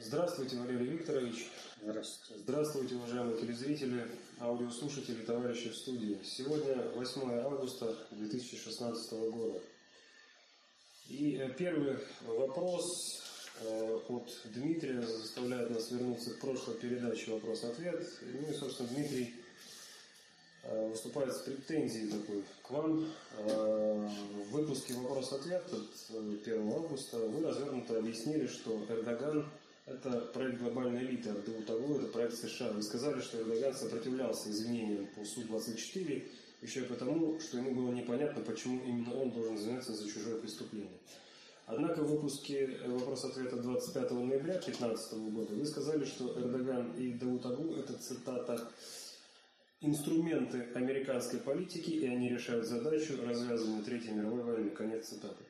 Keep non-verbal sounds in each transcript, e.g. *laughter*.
Здравствуйте, Валерий Викторович. Здравствуйте. Здравствуйте, уважаемые телезрители, аудиослушатели, товарищи в студии. Сегодня 8 августа 2016 года. И э, первый вопрос э, от Дмитрия заставляет нас вернуться к прошлой передаче «Вопрос-ответ». Ну и, собственно, Дмитрий э, выступает с претензией такой к вам. В выпуске «Вопрос-ответ» от 1 августа вы развернуто объяснили, что Эрдоган – это проект глобальной элиты от ДУТАГУ, это проект США. Вы сказали, что Эрдоган сопротивлялся изменениям по Су-24 еще и потому, что ему было непонятно, почему именно он должен заняться за чужое преступление. Однако в выпуске «Вопрос-ответа» 25 ноября 2015 года вы сказали, что Эрдоган и Даутагу – это цитата инструменты американской политики, и они решают задачу развязывания Третьей мировой войны. Конец цитаты.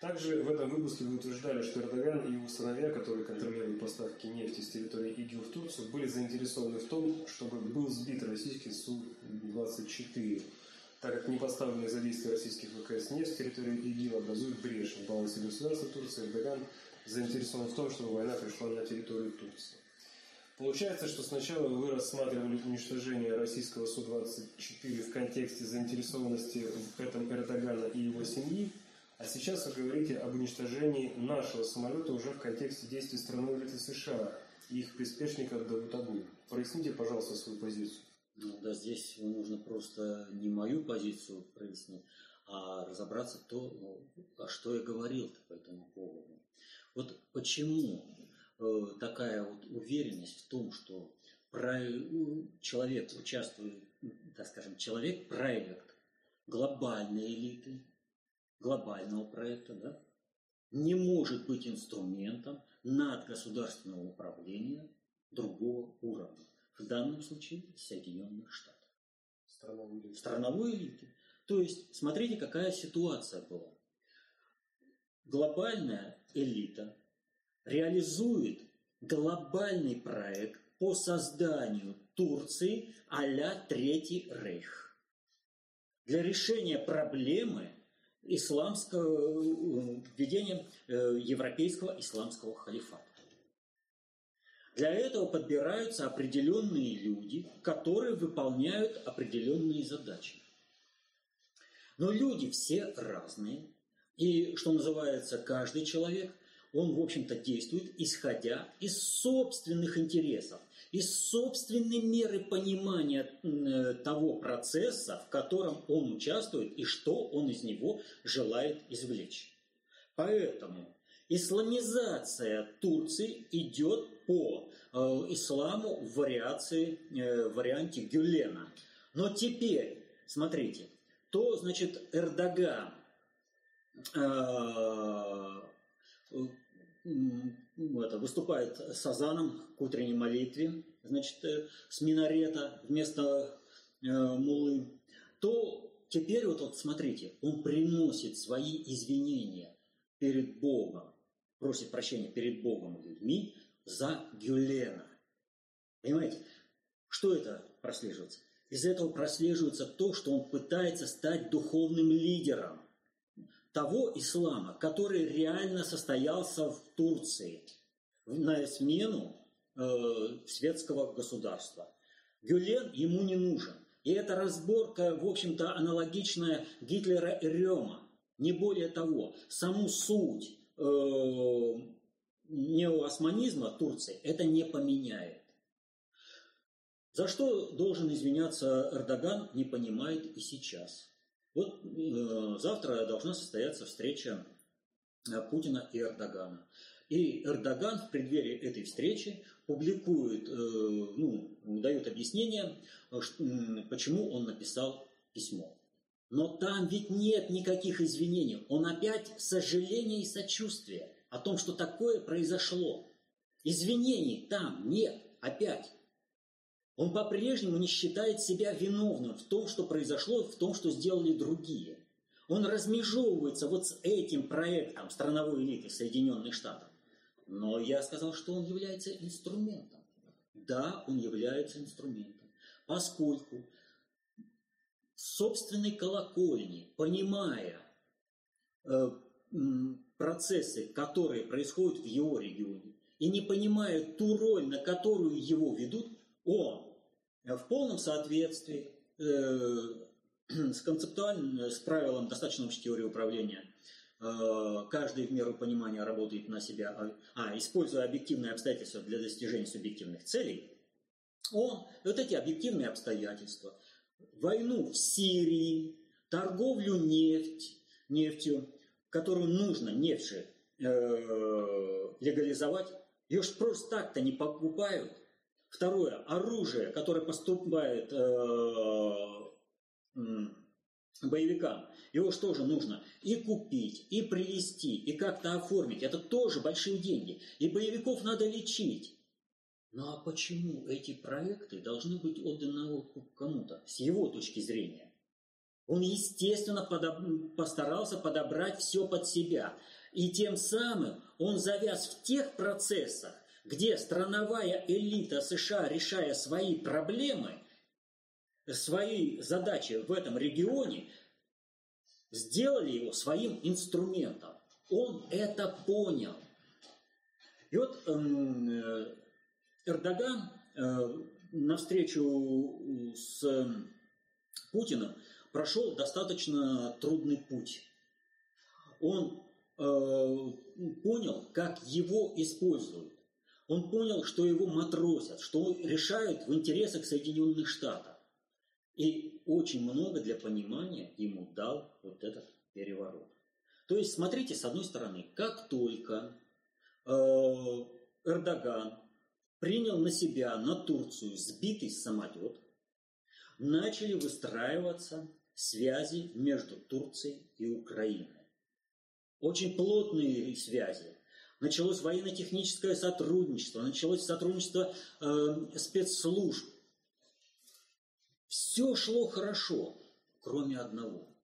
Также в этом выпуске вы утверждали, что Эрдоган и его сыновья, которые контролируют поставки нефти с территории ИГИЛ в Турцию, были заинтересованы в том, чтобы был сбит российский Су-24, так как непоставленные за действие российских ВКС нефть с территории ИГИЛ образует брешь в балансе государства Турции. Эрдоган заинтересован в том, чтобы война пришла на территорию Турции. Получается, что сначала вы рассматривали уничтожение российского Су-24 в контексте заинтересованности в этом Эрдогана и его семьи, а сейчас вы говорите об уничтожении нашего самолета уже в контексте действий страны элиты США и их приспешников Давутагу. Проясните, пожалуйста, свою позицию. Ну да, здесь нужно просто не мою позицию прояснить, а разобраться то, ну, а что я говорил по этому поводу. Вот почему э, такая вот уверенность в том, что человек участвует, так скажем, человек проект глобальной элиты, глобального проекта, да, не может быть инструментом надгосударственного управления другого уровня. В данном случае Соединенных Штатов. Страновой элиты. Страновой элиты. То есть, смотрите, какая ситуация была. Глобальная элита реализует глобальный проект по созданию Турции а-ля Третий Рейх. Для решения проблемы исламского, э, введения э, европейского исламского халифата. Для этого подбираются определенные люди, которые выполняют определенные задачи. Но люди все разные, и, что называется, каждый человек он, в общем-то, действует, исходя из собственных интересов, из собственной меры понимания э, того процесса, в котором он участвует и что он из него желает извлечь. Поэтому исламизация Турции идет по э, исламу в вариации, э, варианте Гюлена. Но теперь, смотрите, то, значит, Эрдоган это, выступает с азаном к утренней молитве, значит, э, с минарета вместо э, мулы, то теперь вот, вот смотрите, он приносит свои извинения перед Богом, просит прощения перед Богом и людьми за Гюлена. Понимаете, что это прослеживается? Из этого прослеживается то, что он пытается стать духовным лидером – того ислама, который реально состоялся в Турции на смену э, светского государства. Гюлен ему не нужен. И эта разборка, в общем-то, аналогичная Гитлера и Рема. Не более того, саму суть э, неоосманизма Турции это не поменяет. За что должен извиняться Эрдоган, не понимает и сейчас. Вот э, завтра должна состояться встреча э, Путина и Эрдогана. И Эрдоган в преддверии этой встречи публикует, э, ну, дает объяснение, почему он написал письмо. Но там ведь нет никаких извинений. Он опять сожаление и сочувствие о том, что такое произошло. Извинений там нет опять. Он по-прежнему не считает себя виновным в том, что произошло, в том, что сделали другие. Он размежевывается вот с этим проектом страновой элиты Соединенных Штатов. Но я сказал, что он является инструментом. Да, он является инструментом. Поскольку собственной колокольни, понимая э, процессы, которые происходят в его регионе, и не понимает ту роль, на которую его ведут, он в полном соответствии э, *clears throat* с концептуальным, с правилом достаточно общей теории управления, э, каждый в меру понимания работает на себя, а, а используя объективные обстоятельства для достижения субъективных целей, он вот эти объективные обстоятельства, войну в Сирии, торговлю нефть, нефтью, которую нужно, нефть же, э, легализовать, ее же просто так-то не покупают. Второе, оружие, которое поступает э, боевикам, его же нужно и купить, и привезти, и как-то оформить. Это тоже большие деньги. И боевиков надо лечить. Ну а почему эти проекты должны быть отданы кому-то, с его точки зрения? Он, естественно, подоб... постарался подобрать все под себя. И тем самым он завяз в тех процессах, где страновая элита США, решая свои проблемы, свои задачи в этом регионе, сделали его своим инструментом. Он это понял. И вот эм, Эрдоган э, на встречу с Путиным прошел достаточно трудный путь. Он э, понял, как его используют. Он понял, что его матросят, что решают в интересах Соединенных Штатов. И очень много для понимания ему дал вот этот переворот. То есть, смотрите, с одной стороны, как только э, Эрдоган принял на себя, на Турцию, сбитый самолет, начали выстраиваться связи между Турцией и Украиной. Очень плотные связи. Началось военно-техническое сотрудничество, началось сотрудничество э, спецслужб. Все шло хорошо, кроме одного.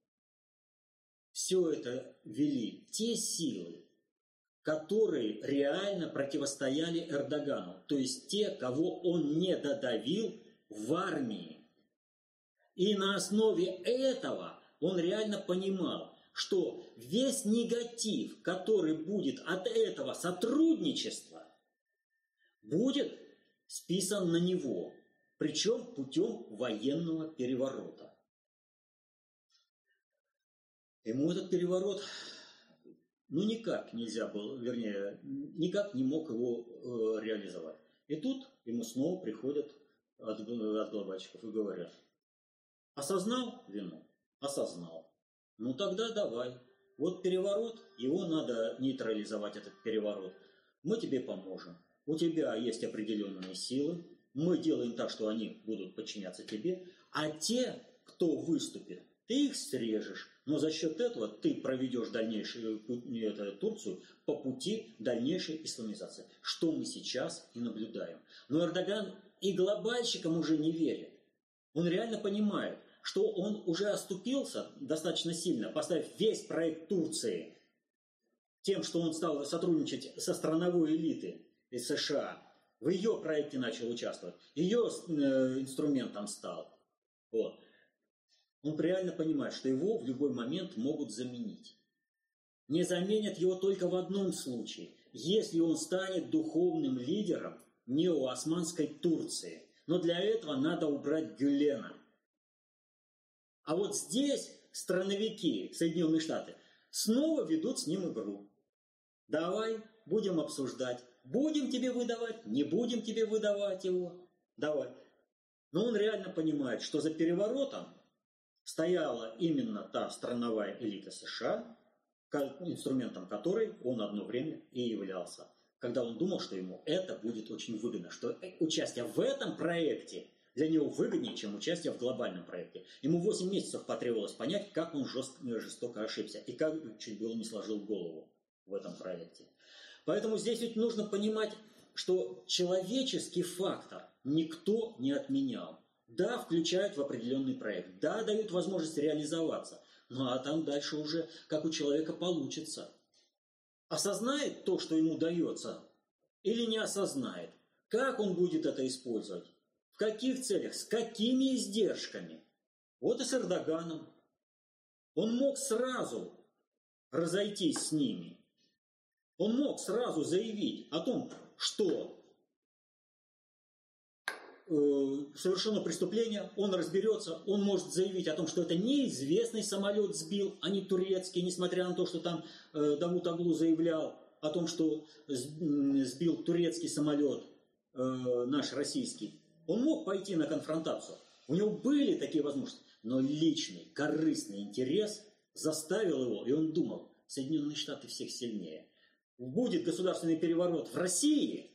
Все это вели те силы, которые реально противостояли Эрдогану, то есть те, кого он не додавил в армии. И на основе этого он реально понимал, что весь негатив, который будет от этого сотрудничества, будет списан на него, причем путем военного переворота. Ему этот переворот ну никак нельзя было, вернее, никак не мог его э, реализовать. И тут ему снова приходят от, от глобальщиков и говорят, осознал вину? Осознал. Ну тогда давай. Вот переворот, его надо нейтрализовать, этот переворот. Мы тебе поможем. У тебя есть определенные силы. Мы делаем так, что они будут подчиняться тебе. А те, кто выступит, ты их срежешь. Но за счет этого ты проведешь дальнейшую это, Турцию по пути дальнейшей исламизации, что мы сейчас и наблюдаем. Но Эрдоган и глобальщикам уже не верит. Он реально понимает, что он уже оступился достаточно сильно, поставив весь проект Турции тем, что он стал сотрудничать со страновой элитой из США, в ее проекте начал участвовать, ее э, инструментом стал. Вот он реально понимает, что его в любой момент могут заменить. Не заменят его только в одном случае, если он станет духовным лидером неоосманской Турции. Но для этого надо убрать Гюлена. А вот здесь страновики Соединенные Штаты снова ведут с ним игру. Давай, будем обсуждать. Будем тебе выдавать, не будем тебе выдавать его. Давай. Но он реально понимает, что за переворотом стояла именно та страновая элита США, инструментом которой он одно время и являлся. Когда он думал, что ему это будет очень выгодно, что э, участие в этом проекте для него выгоднее, чем участие в глобальном проекте. Ему 8 месяцев потребовалось понять, как он жестко, жестоко ошибся и как чуть было не сложил голову в этом проекте. Поэтому здесь ведь нужно понимать, что человеческий фактор никто не отменял. Да, включают в определенный проект. Да, дают возможность реализоваться. Ну а там дальше уже как у человека получится. Осознает то, что ему дается, или не осознает? Как он будет это использовать? В каких целях? С какими издержками? Вот и с Эрдоганом. Он мог сразу разойтись с ними. Он мог сразу заявить о том, что э, совершено преступление, он разберется, он может заявить о том, что это неизвестный самолет сбил, а не турецкий, несмотря на то, что там э, Давут заявлял о том, что сбил турецкий самолет, э, наш российский. Он мог пойти на конфронтацию. У него были такие возможности. Но личный, корыстный интерес заставил его, и он думал, Соединенные Штаты всех сильнее. Будет государственный переворот в России,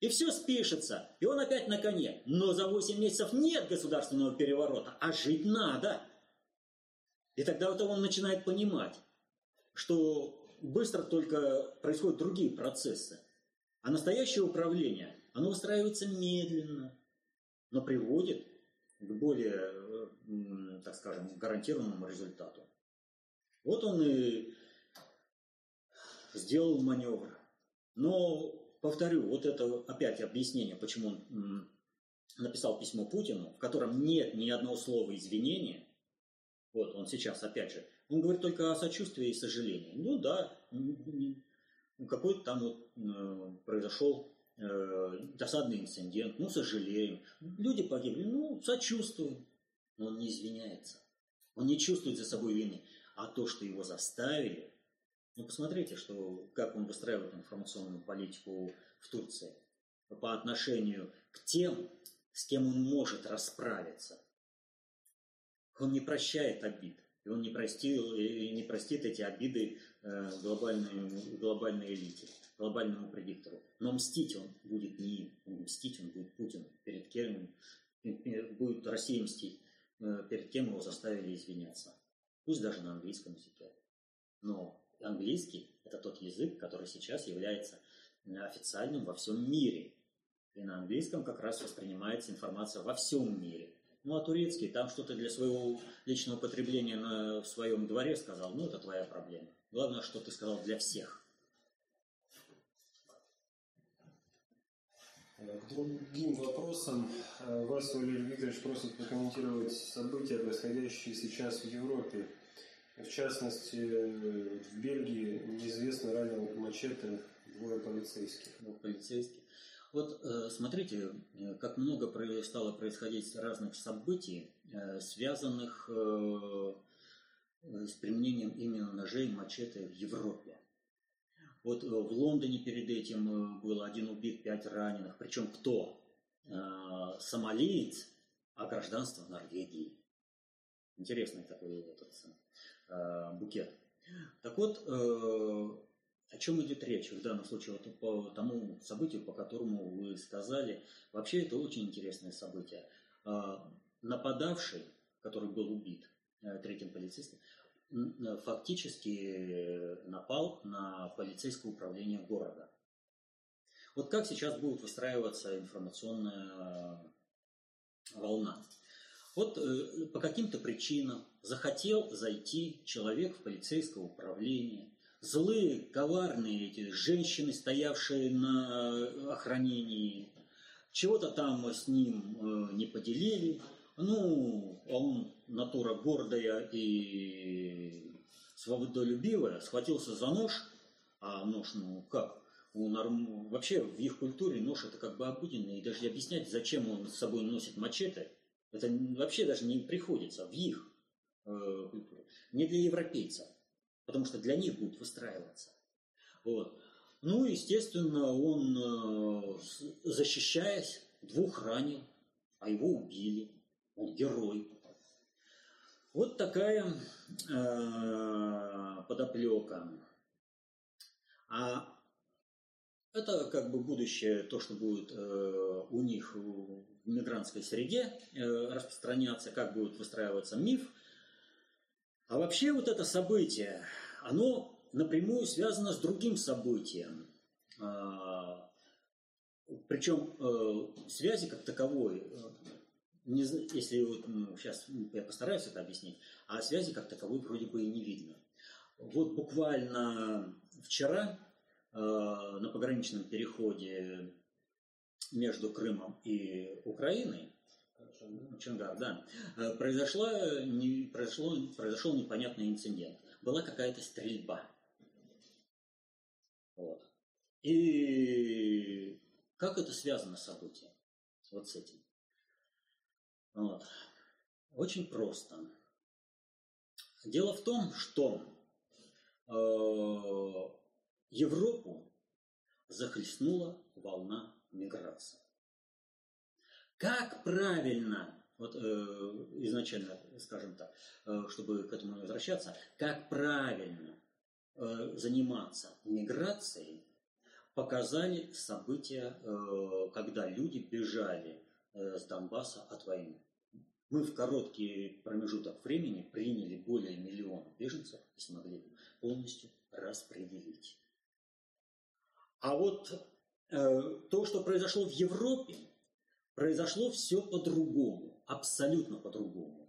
и все спишется, и он опять на коне. Но за 8 месяцев нет государственного переворота, а жить надо. И тогда вот он начинает понимать, что быстро только происходят другие процессы. А настоящее управление, оно устраивается медленно, но приводит к более, так скажем, гарантированному результату. Вот он и сделал маневр. Но, повторю, вот это опять объяснение, почему он написал письмо Путину, в котором нет ни одного слова извинения. Вот он сейчас, опять же, он говорит только о сочувствии и сожалении. Ну да, какой-то там вот э, произошел э, досадный инцидент, ну сожалеем. Люди погибли, ну сочувствуем. Но он не извиняется. Он не чувствует за собой вины. А то, что его заставили, ну, посмотрите, что, как он выстраивает информационную политику в Турции по отношению к тем, с кем он может расправиться. Он не прощает обид. И он не, простил, и не простит эти обиды э, глобальной, глобальной элите, глобальному предиктору. Но мстить он будет не им, мстить он будет Путину, перед кем будет Россия мстить, э, перед кем его заставили извиняться. Пусть даже на английском языке. Но английский – это тот язык, который сейчас является официальным во всем мире. И на английском как раз воспринимается информация во всем мире. Ну, а турецкий, там что-то для своего личного потребления на, в своем дворе сказал, ну, это твоя проблема. Главное, что ты сказал для всех. К другим вопросам вас, Валерий Викторович, просит прокомментировать события, происходящие сейчас в Европе. В частности, в Бельгии неизвестно ранил мачете двое полицейских. Двое полицейских. Вот э, смотрите, э, как много стало происходить разных событий, э, связанных с применением именно ножей мачете в Европе. Вот в Лондоне перед этим был один убит, пять раненых. Причем кто? Сомалиец, а гражданство Норвегии. Интересный такой этот букет. Так вот, о чем идет речь в данном случае вот по тому событию, по которому вы сказали? Вообще это очень интересное событие. Нападавший, который был убит э, третьим полицейским, фактически напал на полицейское управление города. Вот как сейчас будет выстраиваться информационная волна? Вот э, по каким-то причинам захотел зайти человек в полицейское управление, злые, коварные эти женщины, стоявшие на охранении, чего-то там с ним э, не поделили. Ну, он натура гордая и свободолюбивая, схватился за нож, а нож, ну как, у норм... вообще в их культуре нож это как бы обыденный, и даже объяснять, зачем он с собой носит мачете, это вообще даже не приходится в их э, культуре. Не для европейцев потому что для них будет выстраиваться. Вот. Ну, естественно, он, э, защищаясь, двух ранил, а его убили. Герой. Вот такая э, подоплека. А это как бы будущее, то, что будет э, у них в мигрантской среде э, распространяться, как будет выстраиваться миф. А вообще вот это событие, оно напрямую связано с другим событием. А, Причем э, связи как таковой, э, не, если вот, сейчас я постараюсь это объяснить, а связи как таковой вроде бы и не видно. Вот буквально вчера э, на пограничном переходе между Крымом и Украиной Чангар, да, произошла, не, произошло, произошел непонятный инцидент была какая-то стрельба. Вот. И как это связано с событием? Вот с этим. Вот. Очень просто. Дело в том, что э, Европу захлестнула волна миграции. Как правильно, вот э, изначально, скажем так, э, чтобы к этому возвращаться, как правильно э, заниматься миграцией, показали события, э, когда люди бежали с Донбасса от войны. Мы в короткий промежуток времени приняли более миллиона беженцев и смогли полностью распределить. А вот э, то, что произошло в Европе, произошло все по-другому, абсолютно по-другому.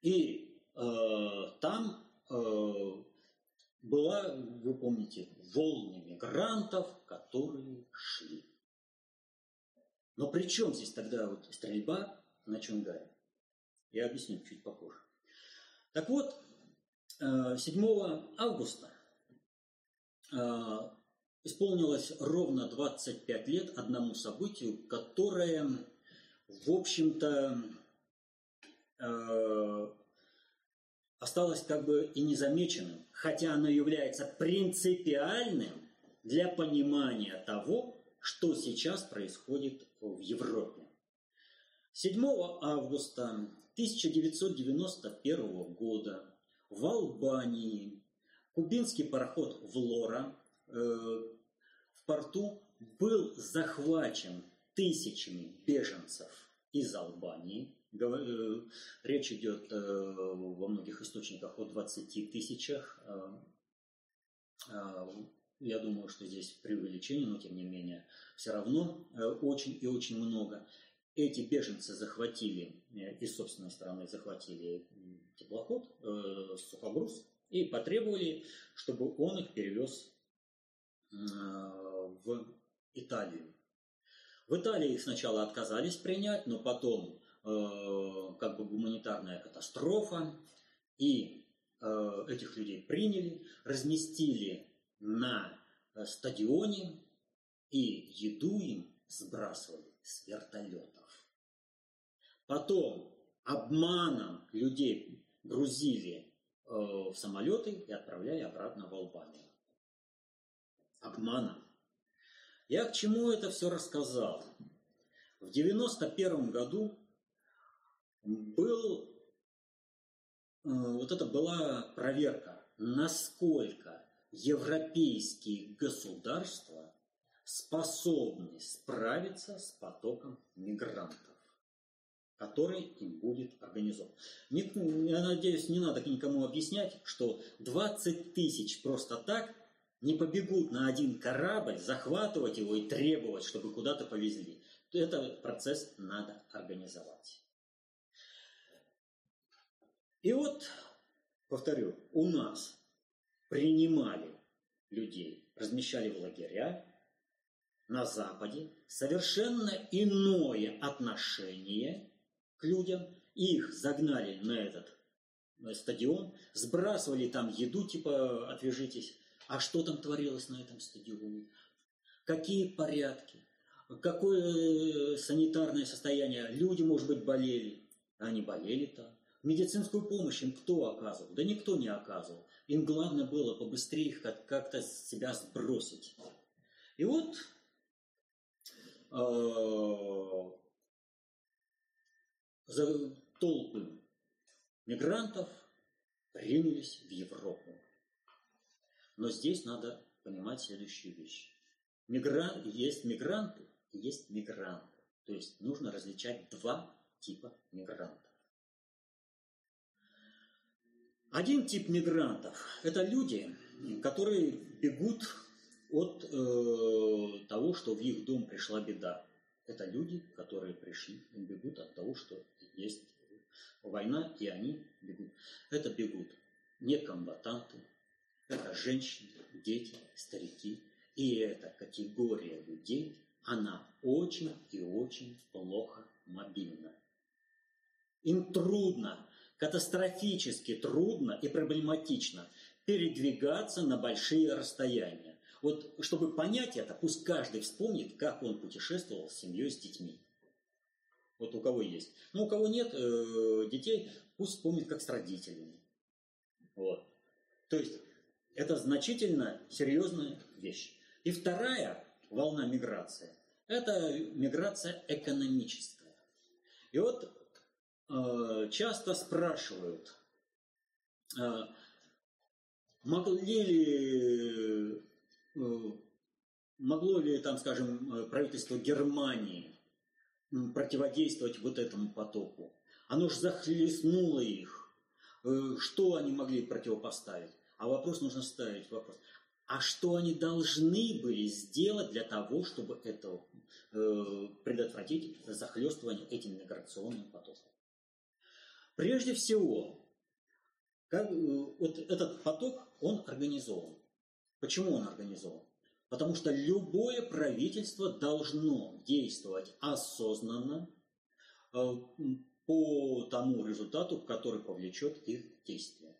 И э, там э, была, вы помните, волны мигрантов, которые шли. Но при чем здесь тогда вот стрельба на Чунгаре. Я объясню чуть попозже. Так вот, 7 э, августа э, исполнилось ровно 25 лет одному событию, которое, в общем-то, э, осталось как бы и незамеченным, хотя оно является принципиальным для понимания того, что сейчас происходит в Европе. 7 августа 1991 года в Албании кубинский пароход «Влора» э, в порту был захвачен тысячами беженцев из Албании. Э, речь идет э, во многих источниках о 20 тысячах. Я думаю, что здесь преувеличение, но тем не менее все равно очень и очень много. Эти беженцы захватили, э, из собственной стороны захватили теплоход, э, сухогруз, и потребовали, чтобы он их перевез э, в Италию. В Италии их сначала отказались принять, но потом э, как бы гуманитарная катастрофа, и э, этих людей приняли, разместили на э, стадионе, и еду им сбрасывали с вертолета. Потом обманом людей грузили э, в самолеты и отправляли обратно в Албанию. Обманом. Я к чему это все рассказал? В 91 году был, э, вот это была проверка, насколько европейские государства способны справиться с потоком мигрантов который им будет организован. Я надеюсь, не надо никому объяснять, что 20 тысяч просто так не побегут на один корабль, захватывать его и требовать, чтобы куда-то повезли. Этот процесс надо организовать. И вот, повторю, у нас принимали людей, размещали в лагеря на Западе, совершенно иное отношение к людям, их загнали на этот стадион, сбрасывали там еду, типа «отвяжитесь». А что там творилось на этом стадионе? Какие порядки? Какое санитарное состояние? Люди, может быть, болели. Они болели там. Медицинскую помощь им кто оказывал? Да никто не оказывал. Им главное было побыстрее их как-то себя сбросить. И вот э, за толпы мигрантов ринулись в Европу. Но здесь надо понимать следующую вещь. Мигрант, есть мигранты и есть мигранты. То есть нужно различать два типа мигрантов. Один тип мигрантов – это люди, которые бегут от э, того, что в их дом пришла беда. Это люди, которые пришли бегут от того, что есть война, и они бегут. Это бегут не комбатанты, это женщины, дети, старики. И эта категория людей, она очень и очень плохо мобильна. Им трудно, катастрофически трудно и проблематично передвигаться на большие расстояния. Вот чтобы понять это, пусть каждый вспомнит, как он путешествовал с семьей, с детьми. Вот у кого есть. Ну, у кого нет э, детей, пусть вспомнит, как с родителями. Вот. То есть это значительно серьезная вещь. И вторая волна миграции – это миграция экономическая. И вот часто спрашивают, э, могли ли, э, могло ли, там, скажем, э, правительство Германии противодействовать вот этому потоку? Оно же захлестнуло их. Э, что они могли противопоставить? А вопрос нужно ставить вопрос. А что они должны были сделать для того, чтобы это, э, предотвратить захлестывание этим миграционным потоком? Прежде всего, как, э, вот этот поток, он организован. Почему он организован? Потому что любое правительство должно действовать осознанно э, по тому результату, который повлечет их действие.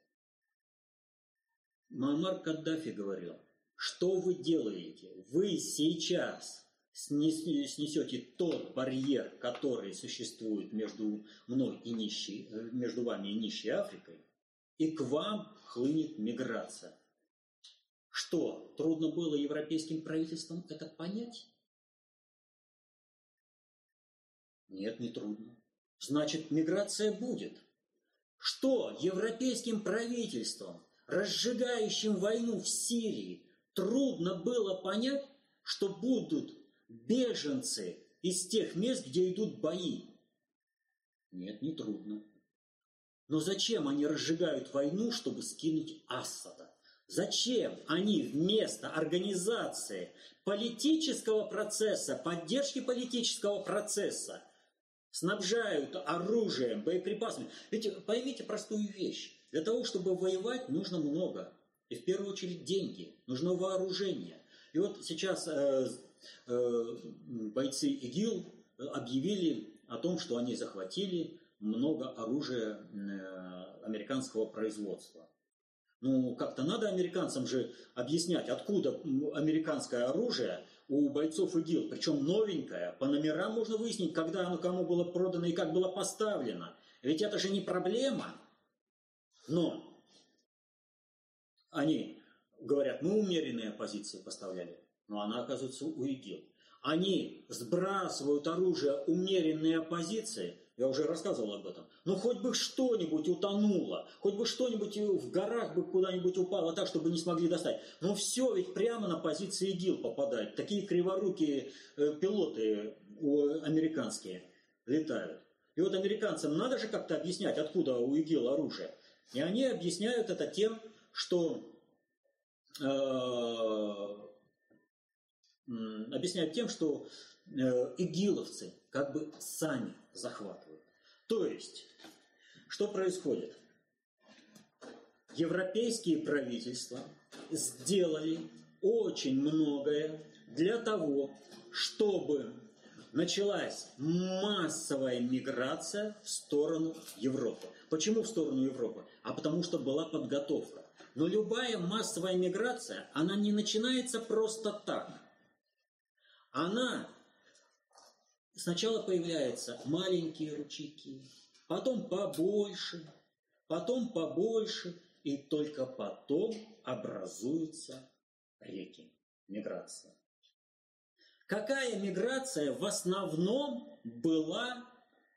Мамар Каддафи говорил, что вы делаете? Вы сейчас снесете тот барьер, который существует между мной и нищей, э, между вами и нищей Африкой, и к вам хлынет миграция. Что, трудно было европейским правительствам это понять? Нет, не трудно. Значит, миграция будет. Что европейским правительствам разжигающим войну в Сирии, трудно было понять, что будут беженцы из тех мест, где идут бои? Нет, не трудно. Но зачем они разжигают войну, чтобы скинуть Асада? Зачем они вместо организации политического процесса, поддержки политического процесса, снабжают оружием, боеприпасами? Ведь поймите простую вещь. Для того, чтобы воевать, нужно много. И в первую очередь деньги, нужно вооружение. И вот сейчас э, бойцы ИГИЛ объявили о том, что они захватили много оружия э, американского производства. Ну, как-то надо американцам же объяснять, откуда американское оружие у бойцов ИГИЛ, причем новенькое, по номерам можно выяснить, когда оно кому было продано и как было поставлено. Ведь это же не проблема. Но они говорят, мы умеренные позиции поставляли, но она оказывается у ИГИЛ. Они сбрасывают оружие умеренные позиции, я уже рассказывал об этом. Но хоть бы что-нибудь утонуло, хоть бы что-нибудь в горах бы куда-нибудь упало так, чтобы не смогли достать. Но все ведь прямо на позиции ИГИЛ попадает. Такие криворукие э, пилоты американские летают. И вот американцам надо же как-то объяснять, откуда у ИГИЛ оружие. И они объясняют это тем, что э, объясняют тем, что э, игиловцы как бы сами захватывают. То есть, что происходит? Европейские правительства сделали очень многое для того, чтобы началась массовая миграция в сторону Европы. Почему в сторону Европы? А потому что была подготовка. Но любая массовая миграция, она не начинается просто так. Она сначала появляются маленькие ручейки, потом побольше, потом побольше, и только потом образуются реки. Миграция. Какая миграция в основном была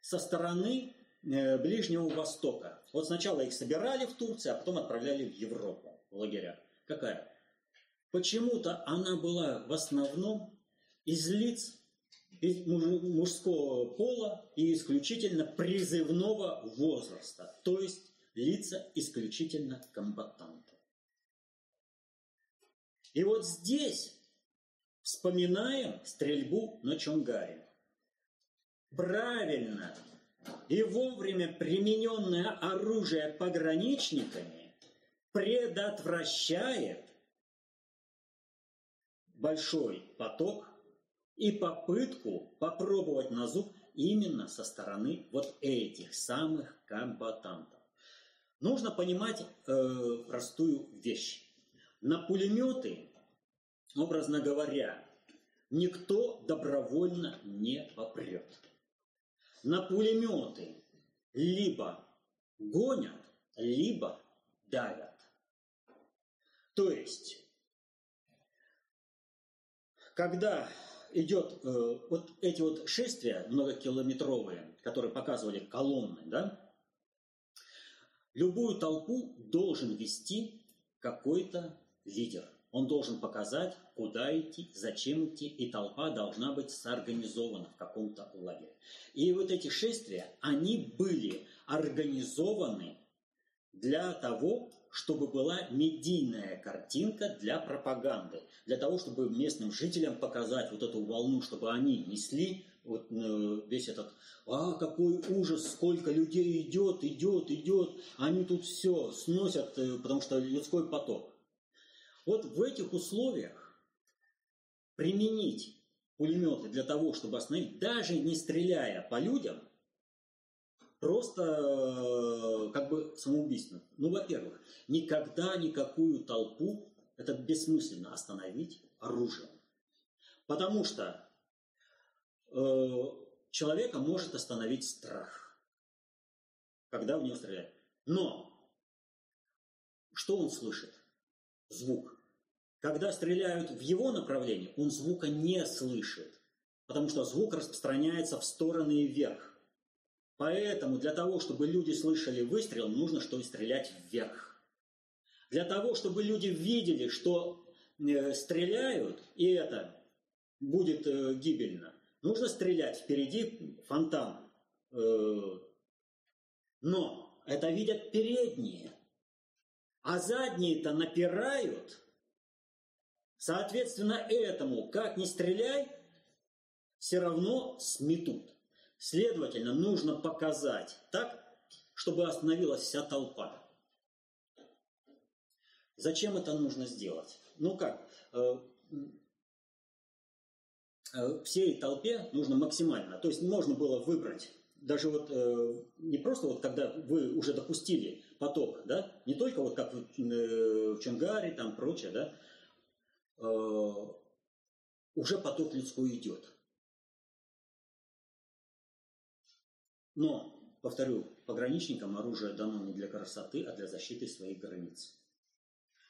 со стороны э, Ближнего Востока? Вот сначала их собирали в Турции, а потом отправляли в Европу, в лагеря. Какая? Почему-то она была в основном из лиц из мужского пола и исключительно призывного возраста, то есть лица исключительно комбатантов. И вот здесь Вспоминаем стрельбу на Чонгаре. Правильно и вовремя примененное оружие пограничниками предотвращает большой поток и попытку попробовать на зуб именно со стороны вот этих самых комбатантов. Нужно понимать э, простую вещь. На пулеметы образно говоря, никто добровольно не попрет. На пулеметы либо гонят, либо давят. То есть, когда идет э, вот эти вот шествия многокилометровые, которые показывали колонны, да, любую толпу должен вести какой-то лидер. Он должен показать, куда идти, зачем идти, и толпа должна быть сорганизована в каком-то лагере. И вот эти шествия, они были организованы для того, чтобы была медийная картинка для пропаганды, для того, чтобы местным жителям показать вот эту волну, чтобы они несли вот э, весь этот, а, какой ужас, сколько людей идет, идет, идет, они тут все сносят, э, потому что людской поток. Вот в этих условиях применить пулеметы для того, чтобы остановить, даже не стреляя по людям, просто э, как бы самоубийственно. Ну, во-первых, никогда никакую толпу, это бессмысленно остановить оружием. Потому что Э, человека может остановить страх, когда в него стреляют. Но что он слышит? Звук. Когда стреляют в его направлении, он звука не слышит, потому что звук распространяется в стороны и вверх. Поэтому для того, чтобы люди слышали выстрел, нужно что стрелять вверх. Для того, чтобы люди видели, что э, стреляют, и это будет э, гибельно, Нужно стрелять впереди фонтан. Э, но это видят передние. А задние-то напирают. Соответственно, этому, как ни стреляй, все равно сметут. Следовательно, нужно показать так, чтобы остановилась вся толпа. Зачем это нужно сделать? Ну как, э, Э, всей толпе нужно максимально. То есть можно было выбрать даже вот э, не просто вот когда вы уже допустили поток, да, не только вот как в, э, в Чангаре, там прочее, да, э, уже поток людской идет. Но, повторю, пограничникам оружие дано не для красоты, а для защиты своих границ.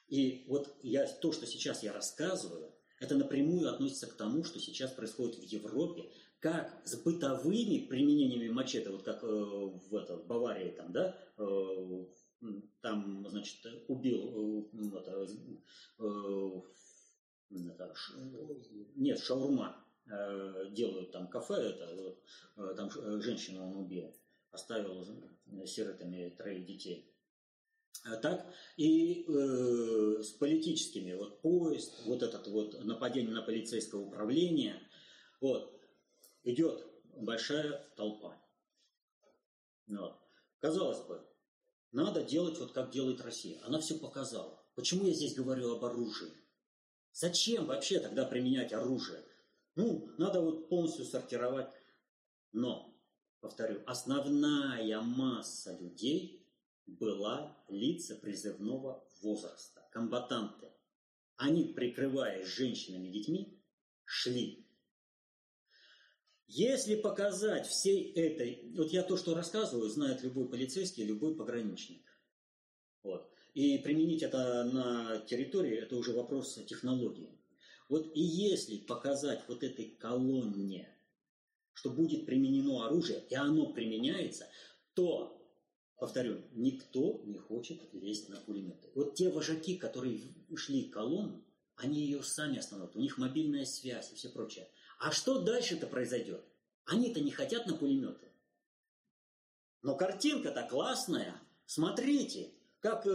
И вот я, то, что сейчас я рассказываю, это напрямую относится к тому, что сейчас происходит в Европе, как с бытовыми применениями мачете, вот как э, в, это, в Баварии там, да, э, там, значит, убил э, это, э, это, ш, нет, шаурма э, делают там кафе, это, э, там женщину он убил, оставил сиротами троих детей. А так и э, с политическими, вот поезд, вот этот вот нападение на полицейское управление, вот, идет большая толпа. Вот. Казалось бы, надо делать вот как делает Россия. Она все показала. Почему я здесь говорю об оружии? Зачем вообще тогда применять оружие? Ну, надо вот полностью сортировать. Но, повторю, основная масса людей – была лица призывного возраста, комбатанты. Они, прикрываясь женщинами и детьми, шли. Если показать всей этой... Вот я то, что рассказываю, знает любой полицейский, любой пограничник. Вот. И применить это на территории, это уже вопрос технологии. Вот и если показать вот этой колонне, что будет применено оружие, и оно применяется, то Повторю, никто не хочет лезть на пулеметы. Вот те вожаки, которые шли колонну, они ее сами остановят. У них мобильная связь и все прочее. А что дальше-то произойдет? Они-то не хотят на пулеметы. Но картинка-то классная. Смотрите, как э,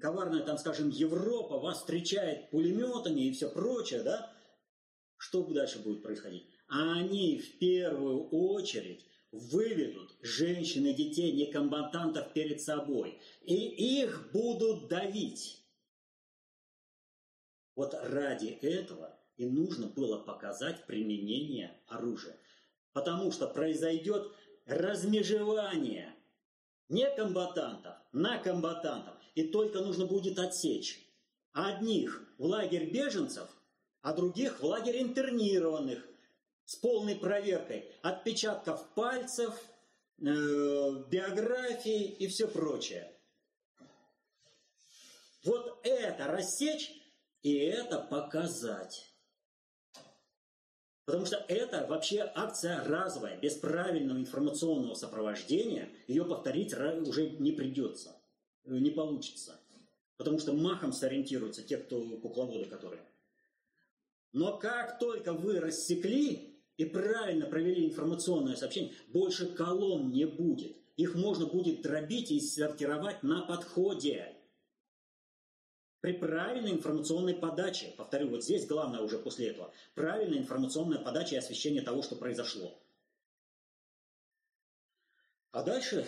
коварная, там, скажем, Европа вас встречает пулеметами и все прочее, да? Что дальше будет происходить? Они в первую очередь выведут женщин и детей некомбатантов перед собой, и их будут давить. Вот ради этого и нужно было показать применение оружия. Потому что произойдет размежевание не комбатантов на комбатантов. И только нужно будет отсечь одних в лагерь беженцев, а других в лагерь интернированных с полной проверкой отпечатков пальцев, э, биографии и все прочее. Вот это рассечь и это показать. Потому что это вообще акция разовая, без правильного информационного сопровождения ее повторить уже не придется, э, не получится. Потому что махом сориентируются те, кто кукловоды которые. Но как только вы рассекли и правильно провели информационное сообщение, больше колонн не будет. Их можно будет дробить и сортировать на подходе. При правильной информационной подаче, повторю, вот здесь главное уже после этого, правильная информационная подача и освещение того, что произошло. А дальше,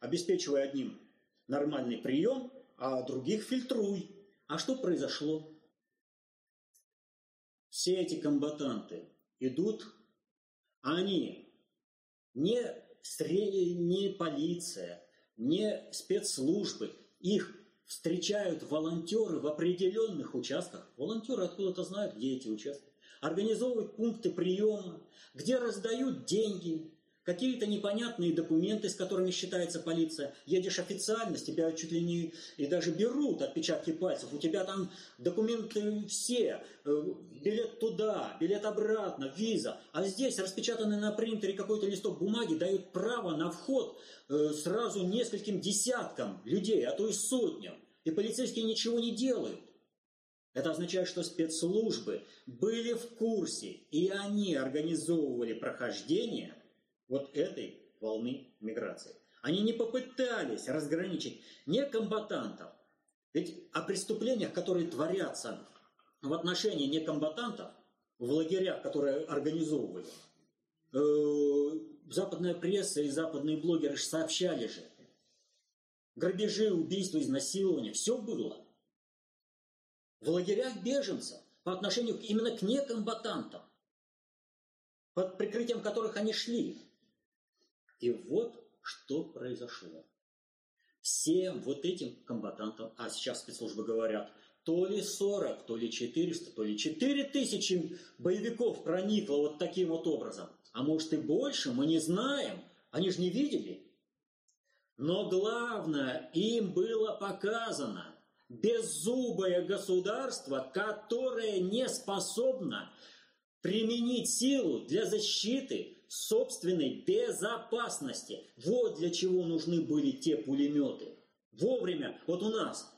обеспечивая одним нормальный прием, а других фильтруй. А что произошло? Все эти комбатанты идут, они не, не полиция, не спецслужбы, их встречают волонтеры в определенных участках. Волонтеры откуда-то знают, где эти участки. Организовывают пункты приема, где раздают деньги, какие-то непонятные документы, с которыми считается полиция. Едешь официально, с тебя чуть ли не и даже берут отпечатки пальцев. У тебя там документы все, э, билет туда, билет обратно, виза. А здесь распечатанный на принтере какой-то листок бумаги дают право на вход э, сразу нескольким десяткам людей, а то и сотням. И полицейские ничего не делают. Это означает, что спецслужбы были в курсе, и они организовывали прохождение – вот этой волны миграции. Они не попытались разграничить не комбатантов, ведь о преступлениях, которые творятся в отношении некомбатантов в лагерях, которые организовывали, э, западная пресса и западные блогеры сообщали же. Грабежи, убийства, изнасилования, все было. В лагерях беженцев по отношению именно к некомбатантам, под прикрытием которых они шли. И вот что произошло. Всем вот этим комбатантам, а сейчас спецслужбы говорят, то ли 40, то ли 400, то ли 4 тысячи боевиков проникло вот таким вот образом. А может и больше, мы не знаем. Они же не видели. Но главное, им было показано беззубое государство, которое не способно применить силу для защиты собственной безопасности. Вот для чего нужны были те пулеметы. Вовремя, вот у нас,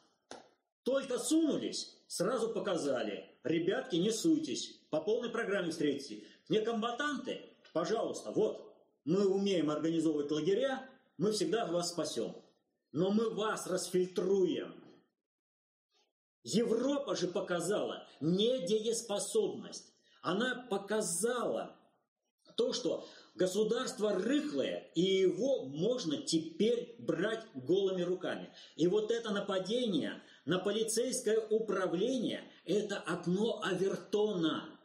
только сунулись, сразу показали, ребятки, не суйтесь, по полной программе встретите. Не комбатанты, пожалуйста, вот, мы умеем организовывать лагеря, мы всегда вас спасем. Но мы вас расфильтруем. Европа же показала недееспособность. Она показала то, что государство рыхлое, и его можно теперь брать голыми руками. И вот это нападение на полицейское управление – это окно Авертона.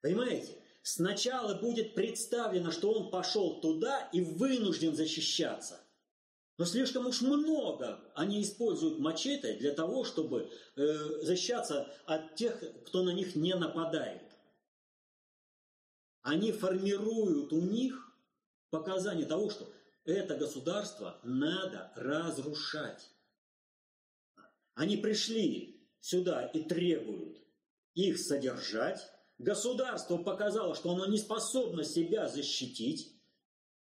Понимаете? Сначала будет представлено, что он пошел туда и вынужден защищаться. Но слишком уж много они используют мачете для того, чтобы э, защищаться от тех, кто на них не нападает они формируют у них показания того, что это государство надо разрушать. Они пришли сюда и требуют их содержать. Государство показало, что оно не способно себя защитить.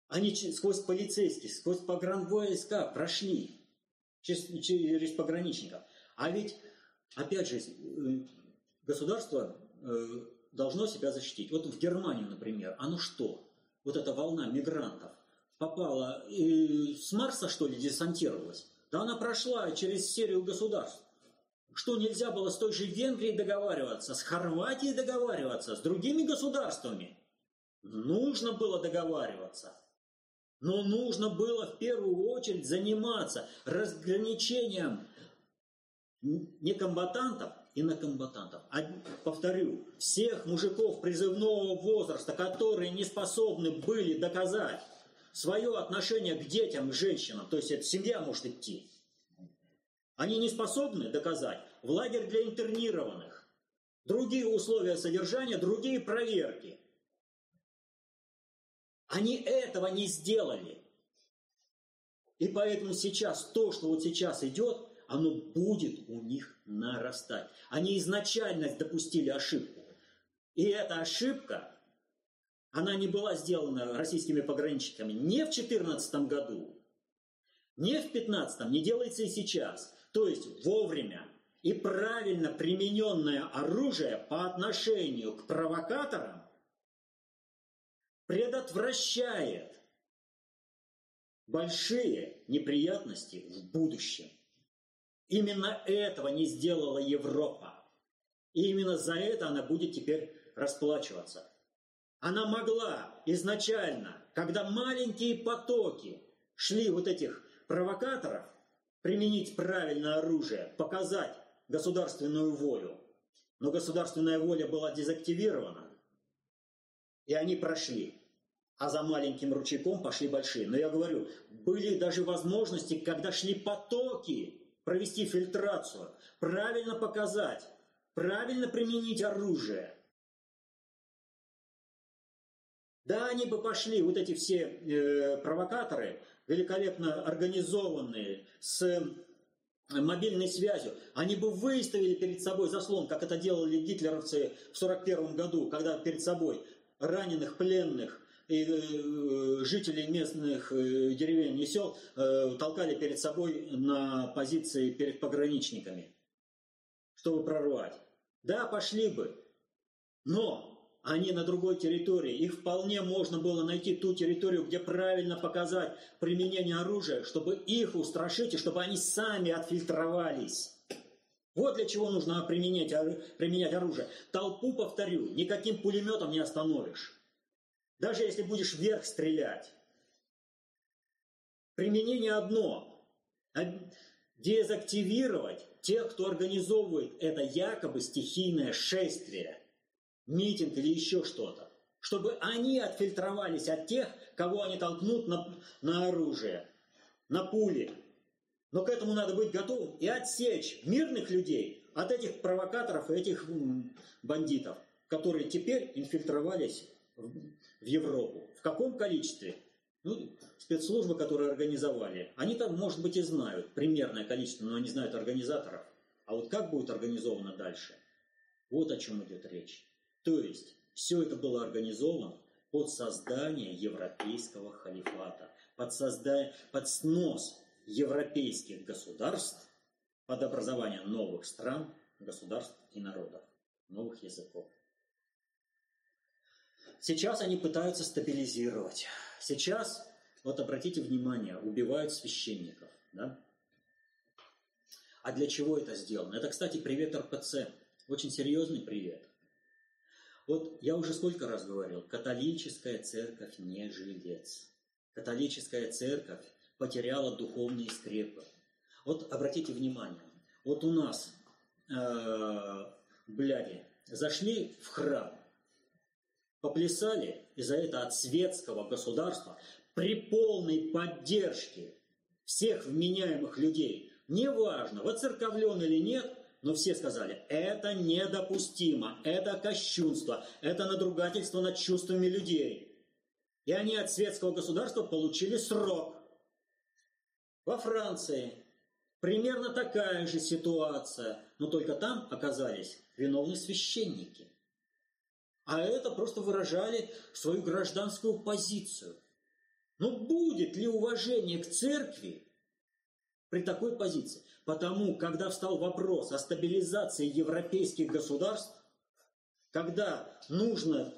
Они сквозь полицейских, сквозь погранвойска прошли через, пограничников. А ведь, опять же, э, государство э, должно себя защитить. Вот в Германию, например, оно что? Вот эта волна мигрантов попала и с Марса, что ли, десантировалась? Да она прошла через серию государств. Что нельзя было с той же Венгрией договариваться, с Хорватией договариваться, с другими государствами? Нужно было договариваться. Но нужно было в первую очередь заниматься разграничением некомбатантов и на комбатантов. Повторю, всех мужиков призывного возраста, которые не способны были доказать свое отношение к детям и женщинам, то есть эта семья может идти, Они не способны доказать в лагерь для интернированных. Другие условия содержания, другие проверки. Они этого не сделали. И поэтому сейчас то, что вот сейчас идет, оно будет у них нарастать. Они изначально допустили ошибку. И эта ошибка, она не была сделана российскими пограничниками не в 2014 году, не в 2015, не делается и сейчас. То есть вовремя и правильно примененное оружие по отношению к провокаторам предотвращает большие неприятности в будущем. Именно этого не сделала Европа. И именно за это она будет теперь расплачиваться. Она могла изначально, когда маленькие потоки шли вот этих провокаторов, применить правильное оружие, показать государственную волю. Но государственная воля была дезактивирована, и они прошли. А за маленьким ручейком пошли большие. Но я говорю, были даже возможности, когда шли потоки, провести фильтрацию, правильно показать, правильно применить оружие. Да, они бы пошли, вот эти все э, провокаторы, великолепно организованные, с э, мобильной связью, они бы выставили перед собой заслон, как это делали гитлеровцы в 1941 году, когда перед собой раненых, пленных и э, жителей местных э, деревень и сел толкали перед собой на позиции перед пограничниками, чтобы прорвать. Да, пошли бы, но они на другой территории. Их вполне можно было найти ту территорию, где правильно показать применение оружия, чтобы их устрашить и чтобы они сами отфильтровались. Вот для чего нужно применять, применять оружие. Толпу, повторю, никаким пулеметом не остановишь. Даже если будешь вверх стрелять. Применение одно. Дезактивировать тех, кто организовывает это якобы стихийное шествие митинг или еще что-то, чтобы они отфильтровались от тех, кого они толкнут на, на оружие, на пули. Но к этому надо быть готовым и отсечь мирных людей от этих провокаторов и этих бандитов, которые теперь инфильтровались в Европу. В каком количестве? Ну, спецслужбы, которые организовали, они там, может быть, и знают примерное количество, но они знают организаторов. А вот как будет организовано дальше? Вот о чем идет речь. То есть все это было организовано под создание европейского халифата, под, создание, под снос европейских государств, под образование новых стран, государств и народов, новых языков. Сейчас они пытаются стабилизировать. Сейчас, вот обратите внимание, убивают священников. Да? А для чего это сделано? Это, кстати, привет РПЦ. Очень серьезный привет. Вот я уже сколько раз говорил, католическая церковь не жилец. Католическая церковь потеряла духовные скрепы. Вот обратите внимание, вот у нас, э, бляди, зашли в храм, поплясали, и за это от светского государства при полной поддержке всех вменяемых людей, неважно, воцерковлен или нет, но все сказали, это недопустимо, это кощунство, это надругательство над чувствами людей. И они от светского государства получили срок. Во Франции примерно такая же ситуация, но только там оказались виновны священники. А это просто выражали свою гражданскую позицию. Но будет ли уважение к церкви при такой позиции? Потому, когда встал вопрос о стабилизации европейских государств, когда нужно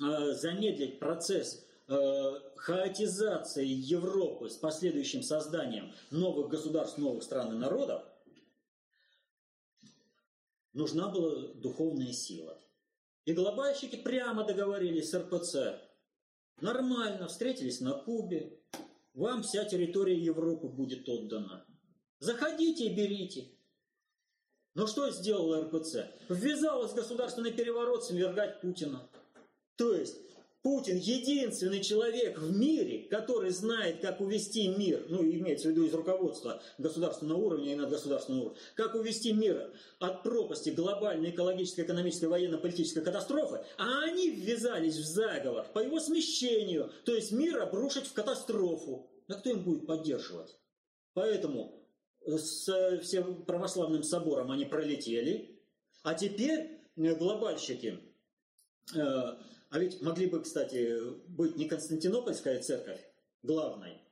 э, замедлить процесс э, хаотизации Европы с последующим созданием новых государств, новых стран и народов, нужна была духовная сила. И глобальщики прямо договорились с РПЦ. Нормально, встретились на Кубе. Вам вся территория Европы будет отдана. Заходите и берите. Но что сделала РПЦ? Ввязалась в государственный переворот свергать Путина. То есть Путин единственный человек в мире, который знает, как увести мир, ну, имеется в виду из руководства государственного уровня и надгосударственного уровня, как увести мир от пропасти глобальной экологической, экономической, военно-политической катастрофы, а они ввязались в заговор по его смещению, то есть мир обрушить в катастрофу. А кто им будет поддерживать? Поэтому с всем православным собором они пролетели, а теперь глобальщики э, а ведь могли бы, кстати, быть не Константинопольская церковь главной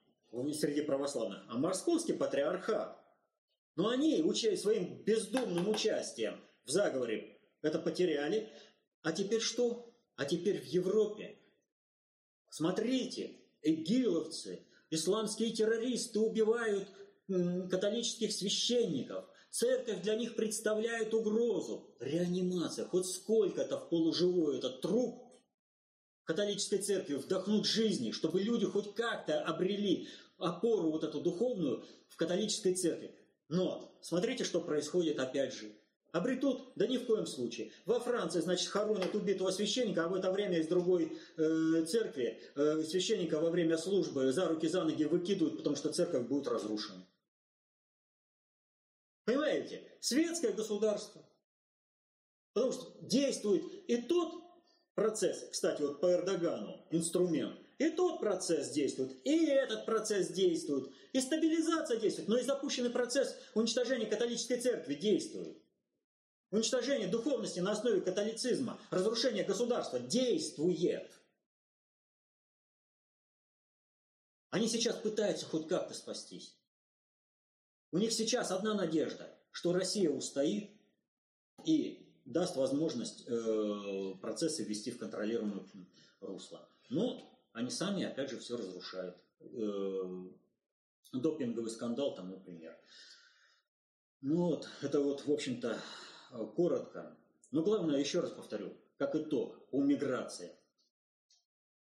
среди православных, а Московский патриархат. Но они, своим бездумным участием в заговоре, это потеряли. А теперь что? А теперь в Европе. Смотрите, игиловцы, исламские террористы убивают католических священников. Церковь для них представляет угрозу. Реанимация, хоть сколько-то в полуживой этот труп католической церкви вдохнуть жизни, чтобы люди хоть как-то обрели опору вот эту духовную в католической церкви. Но смотрите, что происходит опять же. Обретут? Да ни в коем случае. Во Франции, значит, хоронят убитого священника, а в это время из другой э, церкви э, священника во время службы за руки, за ноги выкидывают, потому что церковь будет разрушена. Понимаете? Светское государство. Потому что действует и тот, процесс, кстати, вот по Эрдогану, инструмент, и тот процесс действует, и этот процесс действует, и стабилизация действует, но и запущенный процесс уничтожения католической церкви действует. Уничтожение духовности на основе католицизма, разрушение государства действует. Они сейчас пытаются хоть как-то спастись. У них сейчас одна надежда, что Россия устоит и даст возможность э, процессы ввести в контролируемое русло. Но они сами, опять же, все разрушают. Э, допинговый скандал там, например. Ну вот, это вот, в общем-то, коротко. Но главное, еще раз повторю, как итог по миграции.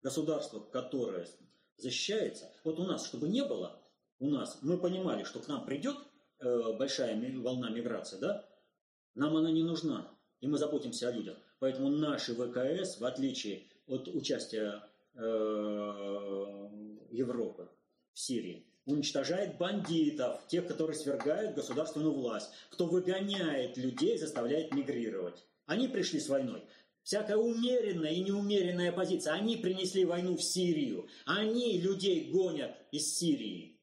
Государство, которое защищается, вот у нас, чтобы не было, у нас, мы понимали, что к нам придет э, большая волна миграции, да, нам она не нужна и мы заботимся о людях. Поэтому наши ВКС, в отличие от участия э, Европы в Сирии, уничтожает бандитов, тех, которые свергают государственную власть, кто выгоняет людей, заставляет мигрировать. Они пришли с войной. Всякая умеренная и неумеренная позиция. Они принесли войну в Сирию. Они людей гонят из Сирии,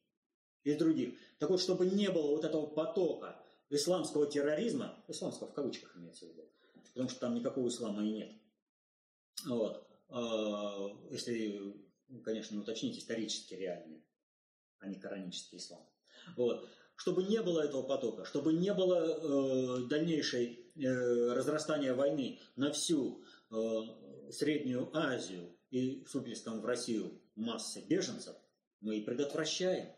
из других. Так вот, чтобы не было вот этого потока исламского терроризма, исламского в кавычках имеется в виду, потому что там никакого ислама и нет. Вот. А, если, конечно, не уточнить исторически реальный, а не коранический ислам. Вот. Чтобы не было этого потока, чтобы не было э, дальнейшей э, разрастания войны на всю э, Среднюю Азию и, в в Россию массы беженцев, мы и предотвращаем,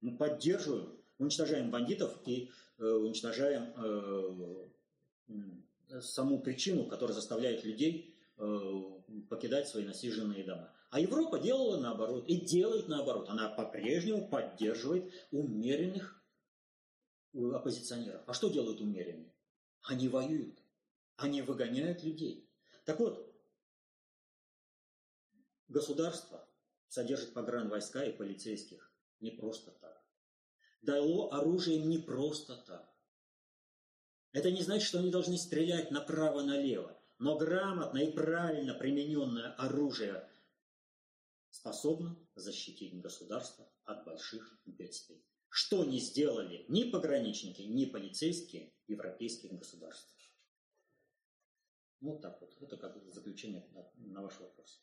мы поддерживаем, уничтожаем бандитов и э, уничтожаем э, саму причину, которая заставляет людей э, покидать свои насиженные дома. А Европа делала наоборот и делает наоборот. Она по-прежнему поддерживает умеренных э, оппозиционеров. А что делают умеренные? Они воюют. Они выгоняют людей. Так вот, государство содержит погранвойска и полицейских не просто так. Дало оружие не просто так. Это не значит, что они должны стрелять направо-налево, но грамотно и правильно примененное оружие способно защитить государство от больших бедствий. Что не сделали ни пограничники, ни полицейские европейских государств. Вот так вот. Это как заключение на, ваш вопрос.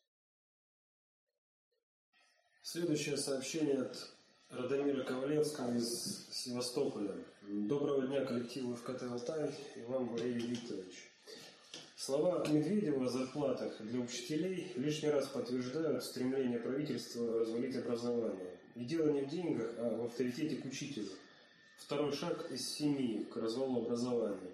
Следующее сообщение от Радомира Ковалевского из Севастополя. Доброго дня коллективу ФКТ «Алтай» и вам, Валерий Викторович. Слова Медведева о зарплатах для учителей лишний раз подтверждают стремление правительства развалить образование. И дело не в деньгах, а в авторитете к учителю. Второй шаг из семьи к развалу образования.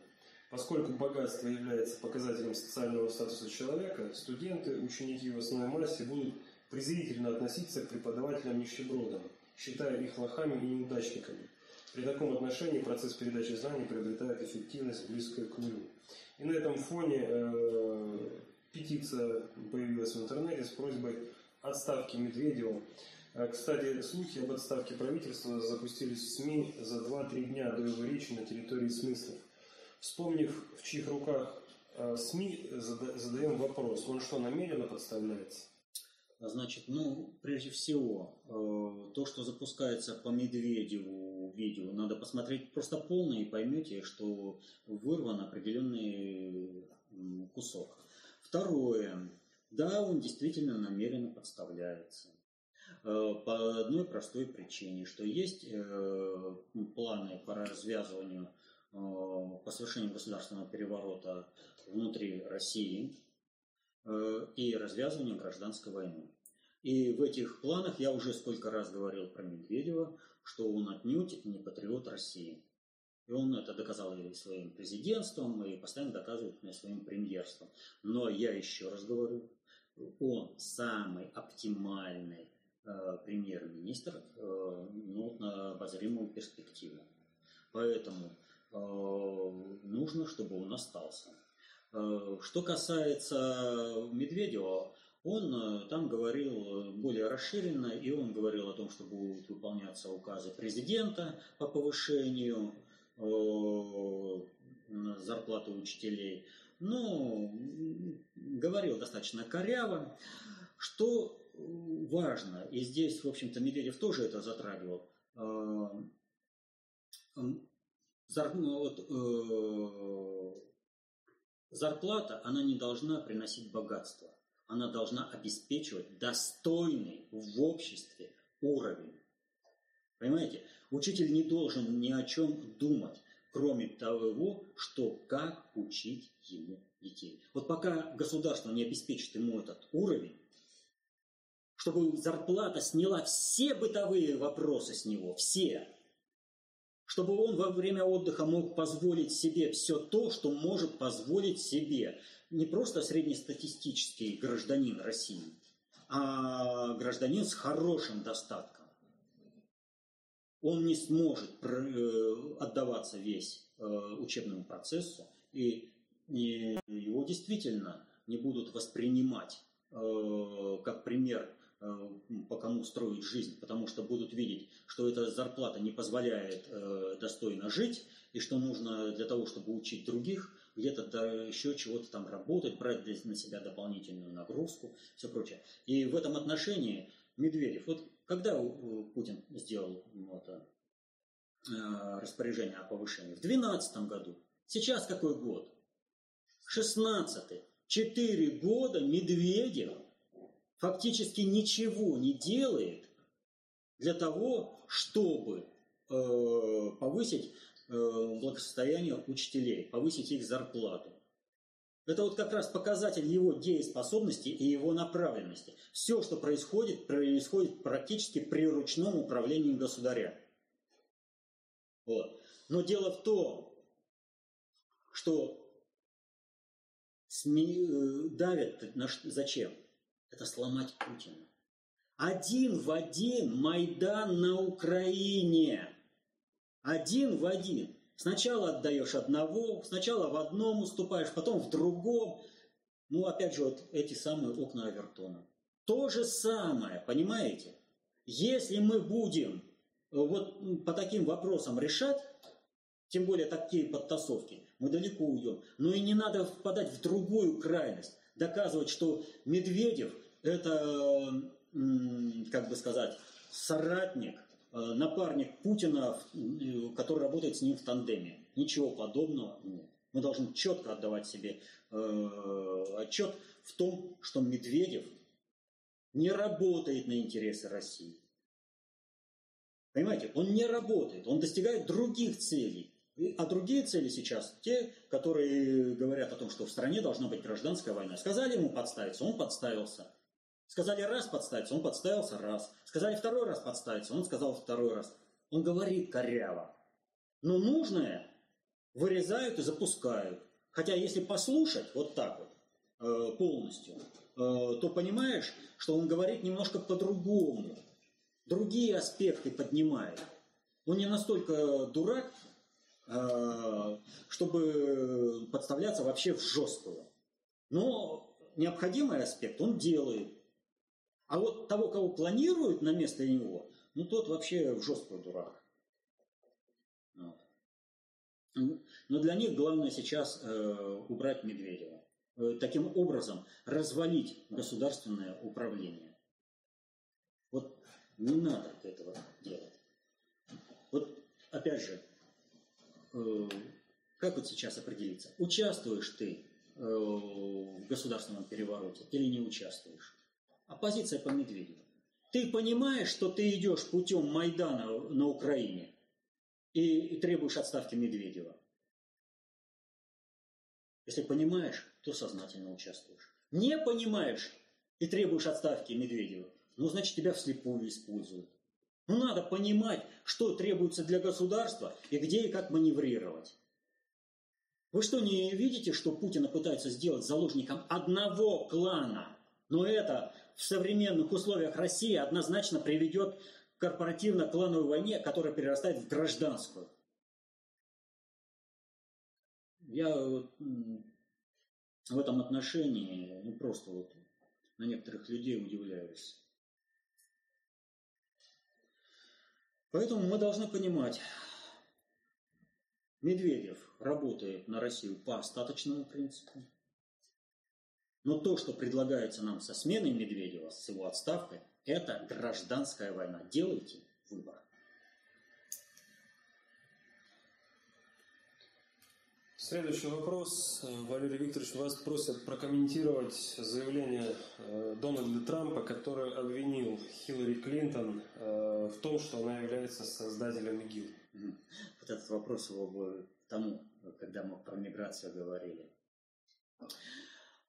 Поскольку богатство является показателем социального статуса человека, студенты, ученики в основной массе будут презрительно относиться к преподавателям-нищебродам – считая их лохами и неудачниками. При таком отношении процесс передачи знаний приобретает эффективность, близкую к нулю. И на этом фоне э, петиция появилась в интернете с просьбой отставки Медведева. А, кстати, слухи об отставке правительства запустились в СМИ за 2-3 дня до его речи на территории смыслов. Вспомнив, в чьих руках а, СМИ, задаем вопрос, он что, намеренно подставляется? Значит, ну, прежде всего, э, то, что запускается по Медведеву видео, надо посмотреть просто полное и поймете, что вырван определенный кусок. Второе. Да, он действительно намеренно подставляется. Э, по одной простой причине, что есть э, планы по развязыванию, по совершению государственного переворота внутри России – Э, и развязывания гражданской войны. И в этих планах я уже сколько раз говорил про Медведева, что он отнюдь не патриот России. И он это доказал и своим президентством, и постоянно доказывает мне своим премьерством. Но я еще раз говорю, он самый оптимальный э, премьер-министр э, ну, на обозримую перспективу. Поэтому э, нужно, чтобы он остался. Э, что касается Медведева, он э, там говорил более расширенно, и он говорил о том, что будут выполняться указы президента по повышению э, зарплаты учителей. Ну, говорил достаточно коряво. Что важно, и здесь, в общем-то, Медведев тоже это затрагивал, вот, Зарплата, она не должна приносить богатство. Она должна обеспечивать достойный в обществе уровень. Понимаете? Учитель не должен ни о чем думать, кроме того, что как учить ему детей. Вот пока государство не обеспечит ему этот уровень, чтобы зарплата сняла все бытовые вопросы с него, все, чтобы он во время отдыха мог позволить себе все то, что может позволить себе не просто среднестатистический гражданин России, а гражданин с хорошим достатком. Он не сможет э, отдаваться весь э, учебному процессу, и его действительно не будут воспринимать э, как пример кому строить жизнь, потому что будут видеть, что эта зарплата не позволяет э, достойно жить, и что нужно для того, чтобы учить других, где-то да, еще чего-то там работать, брать на себя дополнительную нагрузку, все прочее. И в этом отношении Медведев, вот когда Путин сделал это э, распоряжение о повышении? В 2012 году. Сейчас какой год? 16 Четыре года Медведев фактически ничего не делает для того, чтобы э, повысить э, благосостояние учителей, повысить их зарплату. Это вот как раз показатель его дееспособности и его направленности. Все, что происходит, происходит практически при ручном управлении государя. Вот. Но дело в том, что СМИ э, давят на, зачем? Это сломать Путина. Один в один Майдан на Украине. Один в один. Сначала отдаешь одного, сначала в одном уступаешь, потом в другом. Ну, опять же, вот эти самые окна Авертона. То же самое, понимаете? Если мы будем э, вот по таким вопросам решать, тем более такие подтасовки, мы далеко уйдем. Но и не надо впадать в другую крайность, доказывать, что Медведев это, как бы сказать, соратник, э, напарник Путина, который работает с ним в тандеме. Ничего подобного нет. Мы должны четко отдавать себе э, отчет в том, что Медведев не работает на интересы России. Понимаете, он не работает, он достигает других целей. А другие цели сейчас, те, которые говорят о том, что в стране должна быть гражданская война. Сказали ему подставиться, он подставился. Сказали раз подставиться, он подставился раз. Сказали второй раз подставиться, он сказал второй раз. Он говорит коряво. Но нужное вырезают и запускают. Хотя если послушать вот так вот э, полностью, э, то понимаешь, что он говорит немножко по-другому. Другие аспекты поднимает. Он не настолько дурак, э, чтобы подставляться вообще в жесткую. Но необходимый аспект он делает. А вот того, кого планируют на место него, ну тот вообще в жесткую дурак. Но для них главное сейчас э, убрать Медведева. Э, таким образом развалить государственное управление. Вот не надо этого делать. Вот опять же, э, как вот сейчас определиться? Участвуешь ты в государственном перевороте или не участвуешь? Оппозиция по Медведеву. Ты понимаешь, что ты идешь путем Майдана на Украине и требуешь отставки Медведева? Если понимаешь, то сознательно участвуешь. Не понимаешь и требуешь отставки Медведева, ну, значит, тебя вслепую используют. Ну, надо понимать, что требуется для государства и где и как маневрировать. Вы что, не видите, что Путина пытаются сделать заложником одного клана? Но это в современных условиях России однозначно приведет к корпоративно-клановой войне, которая перерастает в гражданскую. Я в этом отношении ну, просто вот на некоторых людей удивляюсь. Поэтому мы должны понимать, Медведев работает на Россию по остаточному принципу. Но то, что предлагается нам со сменой Медведева, с его отставкой, это гражданская война. Делайте выбор. Следующий вопрос. Валерий Викторович, вас просят прокомментировать заявление э, Дональда Трампа, который обвинил Хиллари Клинтон э, в том, что она является создателем ИГИЛ. Вот этот вопрос его тому, когда мы про миграцию говорили.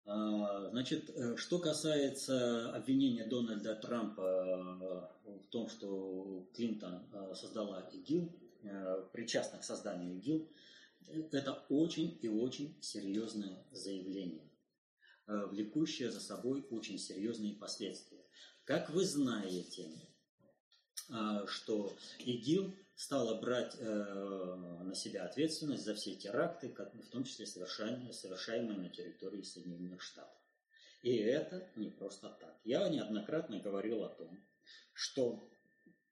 А, значит, э, что касается обвинения Дональда Трампа в том, что Клинтон создала ИГИЛ, причастна к созданию ИГИЛ, это очень и очень серьезное заявление, э, влекущее за собой очень серьезные последствия. Как вы знаете, э, что ИГИЛ стала брать э, на себя ответственность за все теракты, в том числе совершаемые на территории Соединенных Штатов. И это не просто так. Я неоднократно говорил о том, что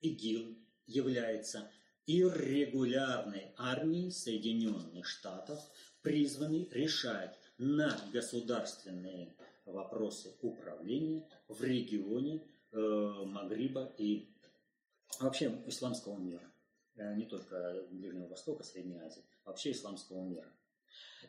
ИГИЛ является иррегулярной армии Соединенных Штатов, призванной решать надгосударственные вопросы управления в регионе э, Магриба и вообще исламского мира. Э, не только Ближнего Востока, Средней Азии, вообще исламского мира.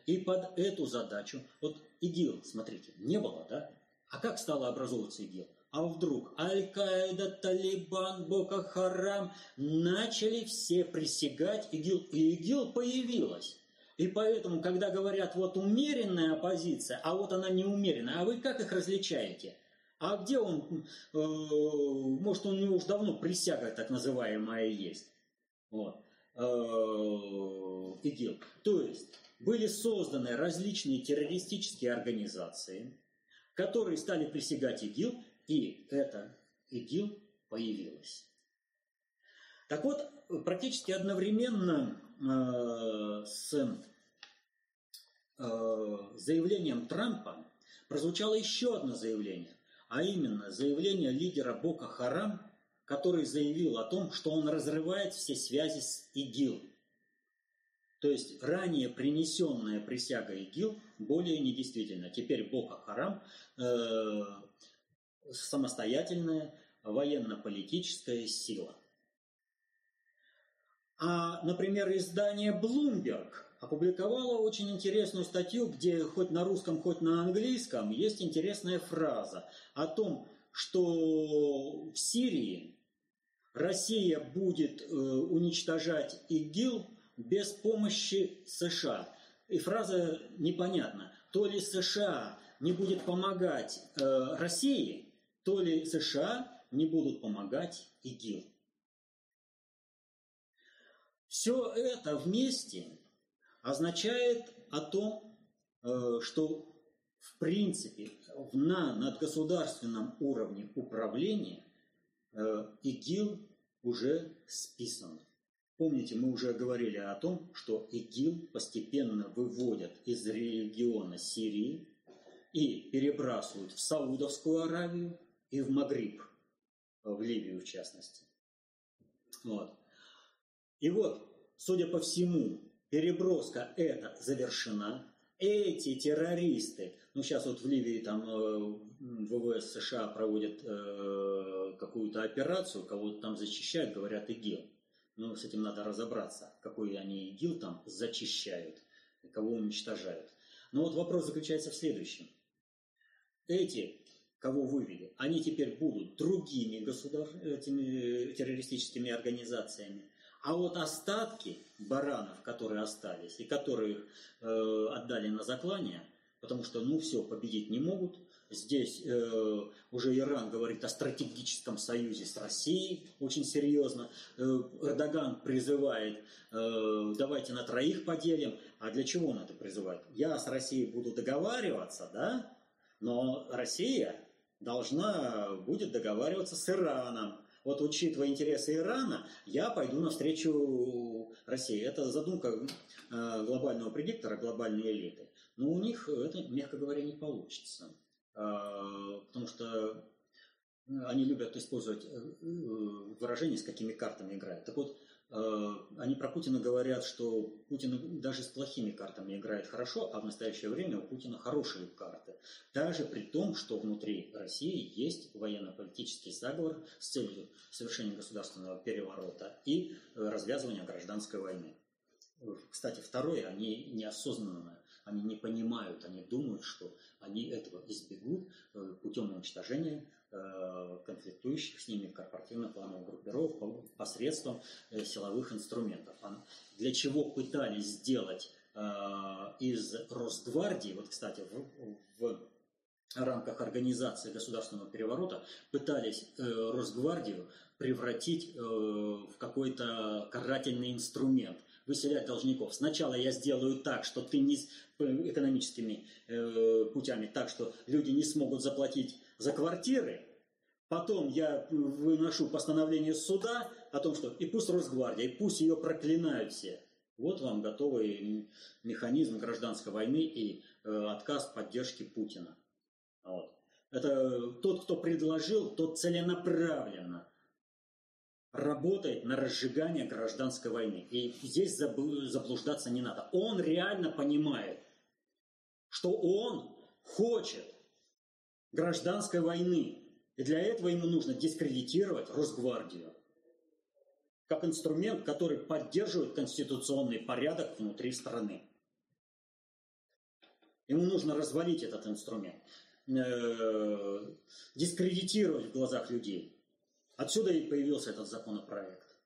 И под эту задачу, вот ИГИЛ, смотрите, не было, да? А как стало образовываться ИГИЛ? А вдруг Аль-Каида, Талибан, Бока Харам начали все присягать, ИГИЛ, и ИГИЛ появилась. И поэтому, когда говорят, вот умеренная оппозиция, а вот она неумеренная, а вы как их различаете? А где он, э, может, у него уже давно присяга так называемая есть. Вот. Э, ИГИЛ. То есть, были созданы различные террористические организации, которые стали присягать ИГИЛ, и это ИГИЛ появилось. Так вот, практически одновременно э, с э, заявлением Трампа прозвучало еще одно заявление, а именно заявление лидера Бока Харам, который заявил о том, что он разрывает все связи с ИГИЛ. То есть ранее принесенная присяга ИГИЛ более недействительна. Теперь Бока Харам э, самостоятельная военно-политическая сила. А, например, издание Bloomberg опубликовало очень интересную статью, где хоть на русском, хоть на английском есть интересная фраза о том, что в Сирии Россия будет э, уничтожать ИГИЛ без помощи США. И фраза непонятна. То ли США не будет помогать э, России, то ли США не будут помогать ИГИЛ. Все это вместе означает о том, э, что в принципе на надгосударственном уровне управления ИГИЛ уже списан. Помните, мы уже говорили о том, что ИГИЛ постепенно выводят из региона Сирии и перебрасывают в Саудовскую Аравию и в Магриб, в Ливию в частности. Вот. И вот, судя по всему, переброска эта завершена. Эти террористы, ну сейчас вот в Ливии там э, ВВС США проводят э, какую-то операцию, кого-то там зачищают, говорят ИГИЛ. Ну, с этим надо разобраться, какой они ИГИЛ там зачищают, кого уничтожают. Но вот вопрос заключается в следующем. Эти, кого вывели, они теперь будут другими государ... этими террористическими организациями. А вот остатки баранов, которые остались и которые э, отдали на заклание, потому что, ну, все, победить не могут. Здесь э, уже Иран говорит о стратегическом союзе с Россией очень серьезно. Э, Эрдоган призывает, э, давайте на троих поделим. А для чего он это призывает? Я с Россией буду договариваться, да? Но Россия должна будет договариваться с Ираном. Вот учитывая интересы Ирана, я пойду навстречу России. Это задумка э, глобального предиктора, глобальной элиты. Но у них это, мягко говоря, не получится. Э, потому что они любят использовать э, выражения, с какими картами играют. Так вот, Э, они про Путина говорят, что Путин даже с плохими картами играет хорошо, а в настоящее время у Путина хорошие карты. Даже при том, что внутри России есть военно-политический заговор с целью совершения государственного переворота и э, развязывания гражданской войны. Кстати, второе, они неосознанно, они не понимают, они думают, что они этого избегут э, путем уничтожения Э, конфликтующих с ними корпоративно-плановых группировок посредством э, силовых инструментов. Для чего пытались сделать э, из Росгвардии, вот, кстати, в, в рамках организации государственного переворота пытались Росгвардию превратить в какой-то карательный инструмент, выселять должников. Сначала я сделаю так, что ты не экономическими путями, так что люди не смогут заплатить за квартиры, потом я выношу постановление суда о том, что и пусть Росгвардия, и пусть ее проклинают все. Вот вам готовый механизм гражданской войны и э, отказ поддержки Путина. Вот. Это тот, кто предложил, тот целенаправленно работает на разжигание гражданской войны. И здесь заблуждаться не надо. Он реально понимает, что он хочет гражданской войны. И для этого ему нужно дискредитировать Росгвардию как инструмент, который поддерживает конституционный порядок внутри страны. Ему нужно развалить этот инструмент, дискредитировать в глазах людей. Отсюда и появился этот законопроект.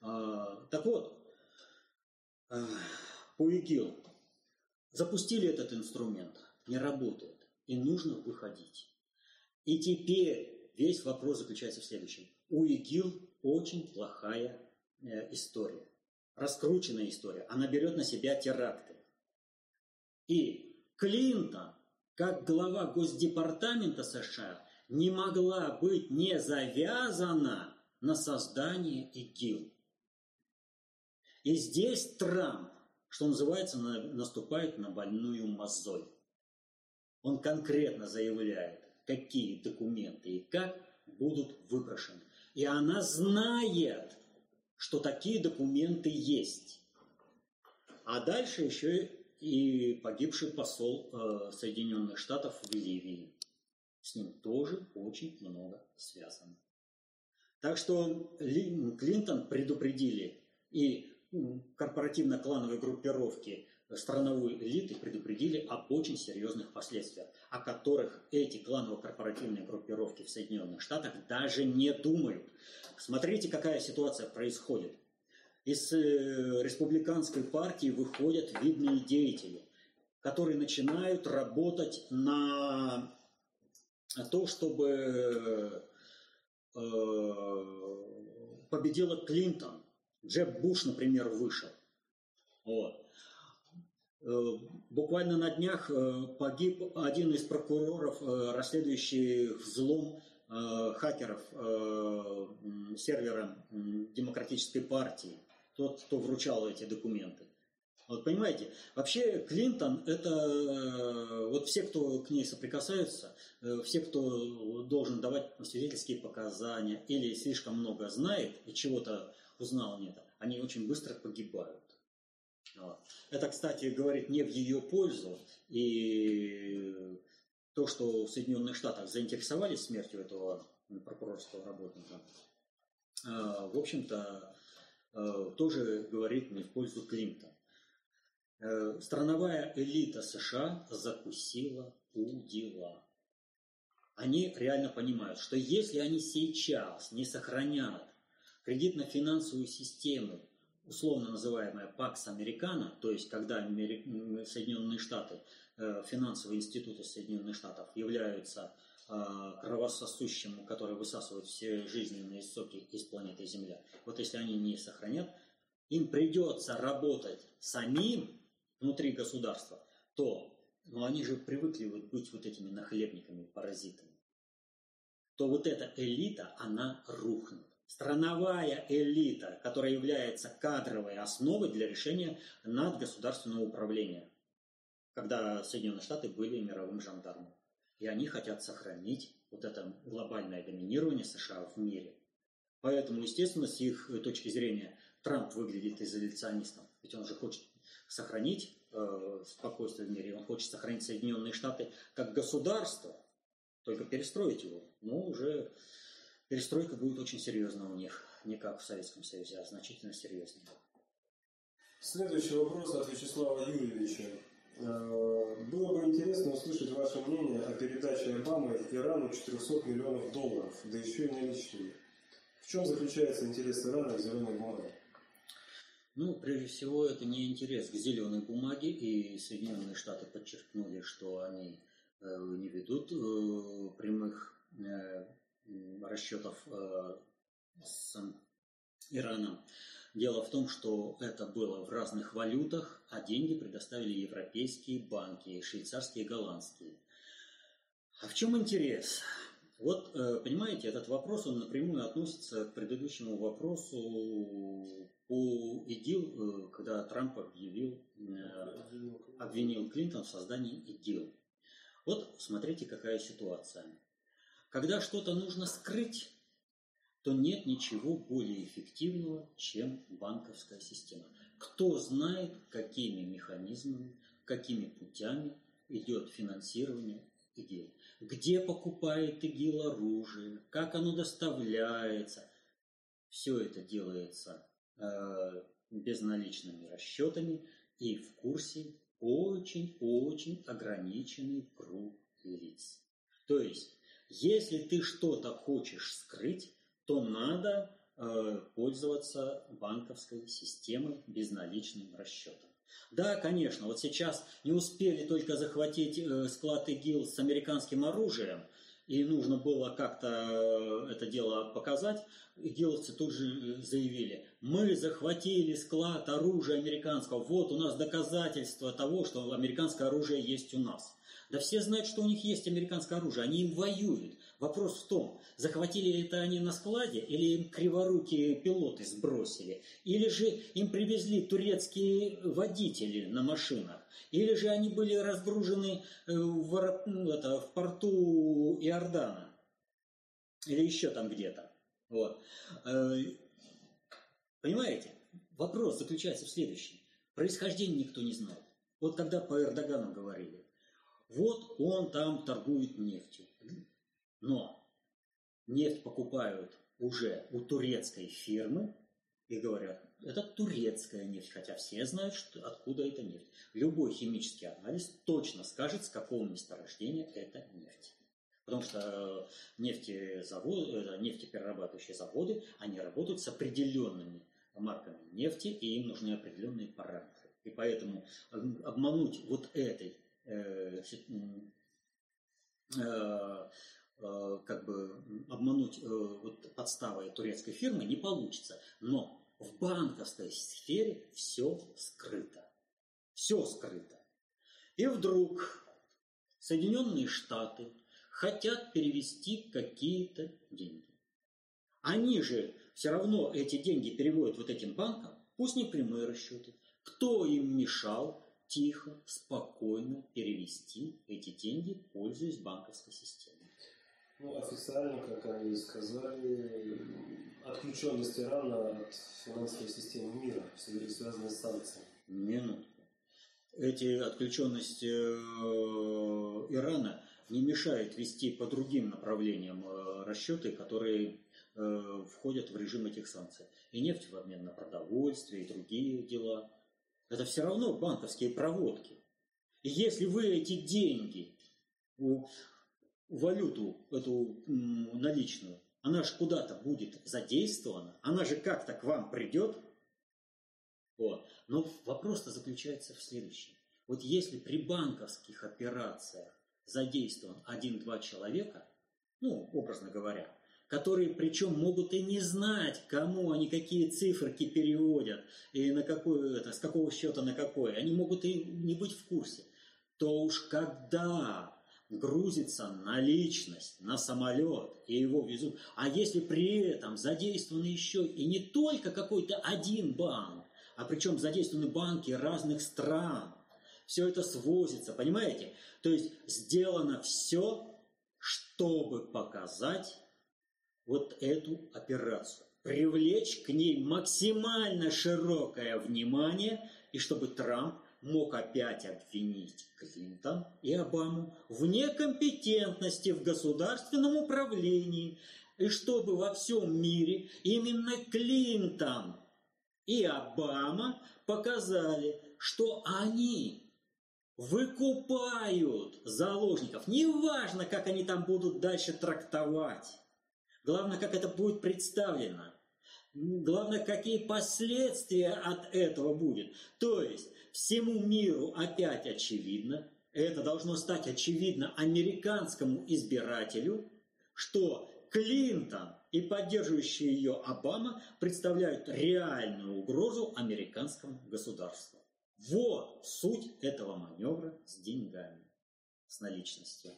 А, так вот, э, по запустили этот инструмент – не работает. И нужно выходить. И теперь весь вопрос заключается в следующем. У ИГИЛ очень плохая э, история. Раскрученная история. Она берет на себя теракты. И Клинтон, как глава Госдепартамента США, не могла быть не завязана на создание ИГИЛ. И здесь Трамп, что называется, наступает на больную мозоль. Он конкретно заявляет, какие документы и как будут выброшены. И она знает, что такие документы есть. А дальше еще и погибший посол э, Соединенных Штатов в Ливии. С ним тоже очень много связано. Так что Клинтон предупредили и корпоративно-клановые группировки страновой элиты предупредили об очень серьезных последствиях, о которых эти кланово-корпоративные группировки в Соединенных Штатах даже не думают. Смотрите, какая ситуация происходит. Из э, республиканской партии выходят видные деятели, которые начинают работать на то, чтобы э, победила Клинтон. Джеб Буш, например, вышел. Вот. Э, буквально на днях э, погиб один из прокуроров, расследующих взлом хакеров сервера Демократической партии, тот, кто вручал эти документы. Вот понимаете, вообще Клинтон это э, вот все, кто к ней соприкасаются, э, все, кто должен давать свидетельские показания или слишком много знает и чего-то узнал нет, они очень быстро погибают. Это, кстати, говорит не в ее пользу. И то, что в Соединенных Штатах заинтересовались смертью этого прокурорского работника, э, в общем-то, тоже говорит не в пользу Клинтона. Э, страновая элита США закусила у дела. Они реально понимают, что если они сейчас не сохранят кредитно-финансовую систему, условно называемая Пакс Американо, то есть когда Соединенные Штаты, э, финансовые институты Соединенных Штатов являются э, кровососущим, который высасывает все жизненные соки из планеты Земля. Вот если они не сохранят, им придется работать самим внутри государства, то ну, они же привыкли вот быть вот этими нахлебниками, паразитами, то вот эта элита, она рухнет. Страновая элита, которая является кадровой основой для решения надгосударственного управления, когда Соединенные Штаты были мировым жандармом. И они хотят сохранить вот это глобальное доминирование США в мире. Поэтому, естественно, с их точки зрения, Трамп выглядит изоляционистом. Ведь он же хочет сохранить э, спокойствие в мире, он хочет сохранить Соединенные Штаты как государство, только перестроить его. Но уже перестройка будет очень серьезная у них, не как в Советском Союзе, а значительно серьезнее. Следующий вопрос от Вячеслава Юрьевича. Э, было бы интересно услышать ваше мнение о передаче Обамы Ирану 400 миллионов долларов, да еще и наличные. В чем заключается интерес Ирана в зеленой бумаге? Ну, прежде всего, это не интерес к зеленой бумаге, и Соединенные Штаты подчеркнули, что они э, не ведут э, прямых э, расчетов с Ираном. Дело в том, что это было в разных валютах, а деньги предоставили европейские банки, швейцарские и голландские. А в чем интерес? Вот, понимаете, этот вопрос, он напрямую относится к предыдущему вопросу по ИГИЛ, э, когда Трамп объявил, э, обвинил Клинтон в создании ИГИЛ. Вот смотрите, какая ситуация. Когда что-то нужно скрыть, то нет ничего более эффективного, чем банковская система. Кто знает, какими механизмами, какими путями идет финансирование ИГИЛ. Где покупает ИГИЛ оружие, как оно доставляется. Все это делается безналичными расчетами и в курсе очень-очень ограниченный круг лиц. То есть, если ты что-то хочешь скрыть, то надо э, пользоваться банковской системой безналичным расчетом. Да, конечно, вот сейчас не успели только захватить э, склад ИГИЛ с американским оружием, и нужно было как-то это дело показать, игиловцы тут же заявили, мы захватили склад оружия американского, вот у нас доказательство того, что американское оружие есть у нас. Да все знают, что у них есть американское оружие, они им воюют. Вопрос в том, захватили это они на складе или им криворукие пилоты сбросили, или же им привезли турецкие водители на машинах, или же они были разгружены э, в, ну, это, в порту Иордана, или еще там где-то. Вот. Э, понимаете? Вопрос заключается в следующем. Происхождение никто не знает. Вот когда по Эрдогану говорили, вот он там торгует нефтью. Но нефть покупают уже у турецкой фирмы и говорят, это турецкая нефть, хотя все знают, что, откуда эта нефть. Любой химический анализ точно скажет, с какого месторождения эта нефть. Потому что нефтезаводы, э, нефтеперерабатывающие заводы, они работают с определенными марками нефти, и им нужны определенные параметры. И поэтому обмануть вот этой э, э, э, как бы обмануть э, вот подставой турецкой фирмы не получится. Но в банковской сфере все скрыто. Все скрыто. И вдруг Соединенные Штаты хотят перевести какие-то деньги. Они же все равно эти деньги переводят вот этим банкам, пусть не прямые расчеты, Кто им мешал тихо, спокойно перевести эти деньги, пользуясь банковской системой? Ну, официально, как они сказали, отключенность Ирана от финансовой системы мира в связи связанной с санкциями. Минутку. Эти отключенности э, Ирана не мешают вести по другим направлениям э, расчеты, которые э, входят в режим этих санкций. И нефть в обмен на продовольствие, и другие дела. Это все равно банковские проводки. И если вы эти деньги, валюту, эту наличную, она же куда-то будет задействована, она же как-то к вам придет. Вот. Но вопрос-то заключается в следующем. Вот если при банковских операциях задействован один-два человека, ну, образно говоря, которые причем могут и не знать, кому они какие циферки переводят, и на какой, это, с какого счета на какой, они могут и не быть в курсе, то уж когда грузится наличность на самолет и его везут, а если при этом задействован еще и не только какой-то один банк, а причем задействованы банки разных стран, все это свозится, понимаете? То есть сделано все, чтобы показать вот эту операцию, привлечь к ней максимально широкое внимание, и чтобы Трамп мог опять обвинить Клинтон и Обаму в некомпетентности в государственном управлении, и чтобы во всем мире именно Клинтон и Обама показали, что они выкупают заложников. Неважно, как они там будут дальше трактовать. Главное, как это будет представлено. Главное, какие последствия от этого будет. То есть, всему миру опять очевидно, это должно стать очевидно американскому избирателю, что Клинтон и поддерживающий ее Обама представляют реальную угрозу американскому государству. Вот суть этого маневра с деньгами, с наличностью.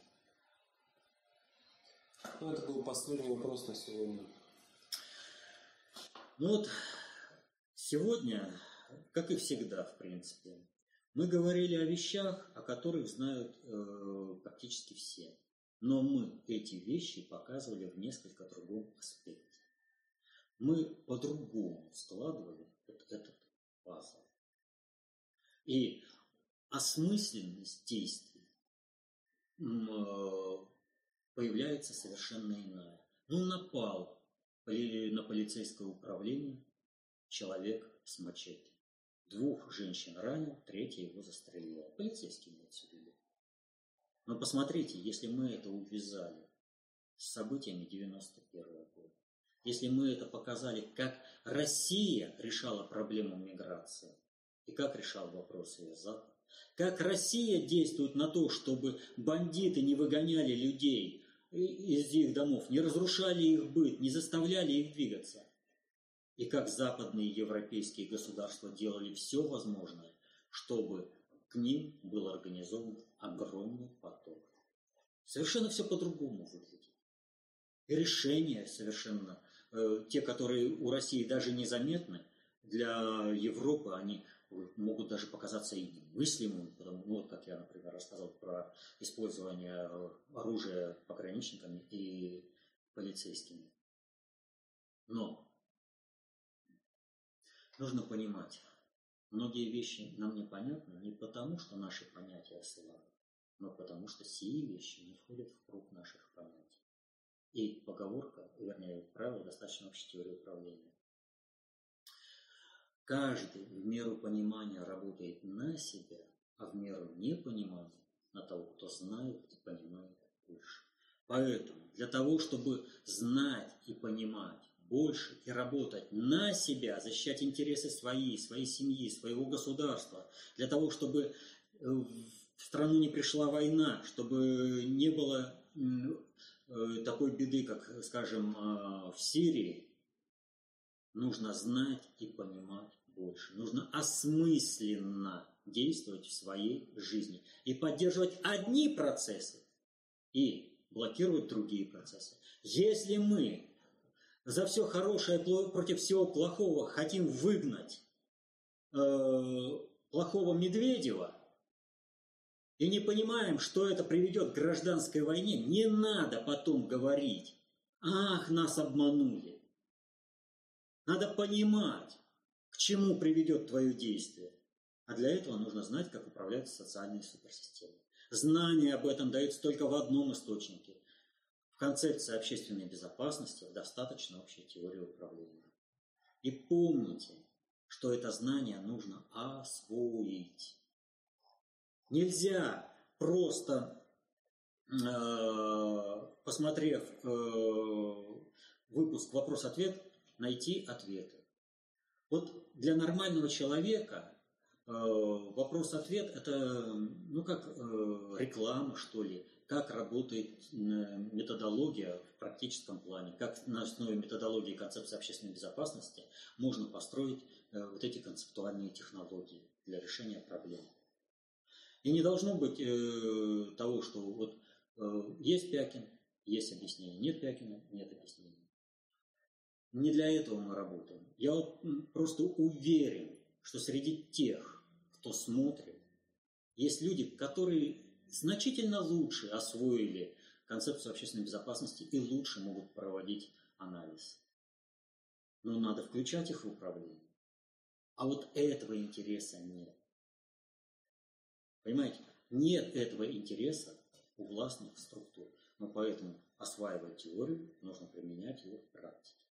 Ну, это был последний вопрос на сегодня. Ну вот, сегодня, как и всегда, в принципе, мы говорили о вещах, о которых знают э, практически все. Но мы эти вещи показывали в несколько другом аспекте. Мы по-другому складывали вот этот пазл. И осмысленность действий э, появляется совершенно иная. Ну, напал на полицейское управление человек с мачете. Двух женщин ранил, третья его застрелила. Полицейский имеется в виду. Но посмотрите, если мы это увязали с событиями 91 -го года, если мы это показали, как Россия решала проблему миграции, и как решал вопрос ее Запад, как Россия действует на то, чтобы бандиты не выгоняли людей из их домов, не разрушали их быт, не заставляли их двигаться. И как западные европейские государства делали все возможное, чтобы к ним был организован огромный поток. Совершенно все по-другому выглядит. И решения совершенно, э, те, которые у России даже незаметны, для Европы они могут даже показаться и немыслимыми, потому, ну, вот как я, например, рассказал про использование оружия пограничниками и полицейскими. Но нужно понимать, многие вещи нам непонятны не потому, что наши понятия слабы, но потому что сие вещи не входят в круг наших понятий. И поговорка, вернее, правило достаточно общей теории управления. Каждый в меру понимания работает на себя, а в меру непонимания на того, кто знает и понимает больше. Поэтому для того, чтобы знать и понимать больше и работать на себя, защищать интересы свои, своей семьи, своего государства, для того, чтобы э, в страну не пришла война, чтобы не было э, такой беды, как, скажем, э, в Сирии, нужно знать и понимать больше. Нужно осмысленно действовать в своей жизни и поддерживать одни процессы и блокировать другие процессы. Если мы за все хорошее против всего плохого хотим выгнать э, плохого Медведева и не понимаем, что это приведет к гражданской войне, не надо потом говорить, ах, нас обманули. Надо понимать, к чему приведет твое действие. А для этого нужно знать, как управляются социальные суперсистемы. Знание об этом дается только в одном источнике. В концепции общественной безопасности достаточно общей теории управления. И помните, что это знание нужно освоить. Нельзя просто, э, посмотрев э, выпуск «Вопрос-ответ», найти ответы. Вот для нормального человека э, вопрос-ответ – это ну, как реклама, что ли, как работает методология в практическом плане, как на основе методологии концепции общественной безопасности можно построить вот эти концептуальные технологии для решения проблем. И не должно быть э, того, что вот э, есть Пякин, есть объяснение, нет Пякина, нет объяснения. Не для этого мы работаем. Я просто уверен, что среди тех, кто смотрит, есть люди, которые значительно лучше освоили концепцию общественной безопасности и лучше могут проводить анализ. Но надо включать их в управление. А вот этого интереса нет. Понимаете, нет этого интереса у властных структур. Но поэтому осваивать теорию нужно применять ее в практике.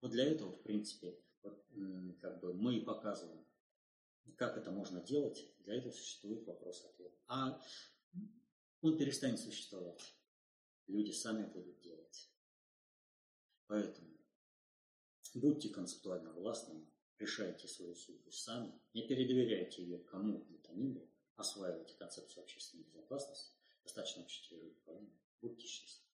Вот для этого, в принципе, вот, как бы мы и показываем, как это можно делать. Для этого существует вопрос-ответ. А он перестанет существовать. Люди сами будут делать. Поэтому будьте концептуально властными, решайте свою судьбу сами, не передоверяйте ее кому бы то ни было, осваивайте концепцию общественной безопасности, достаточно учителей руководителей. Будьте счастливы.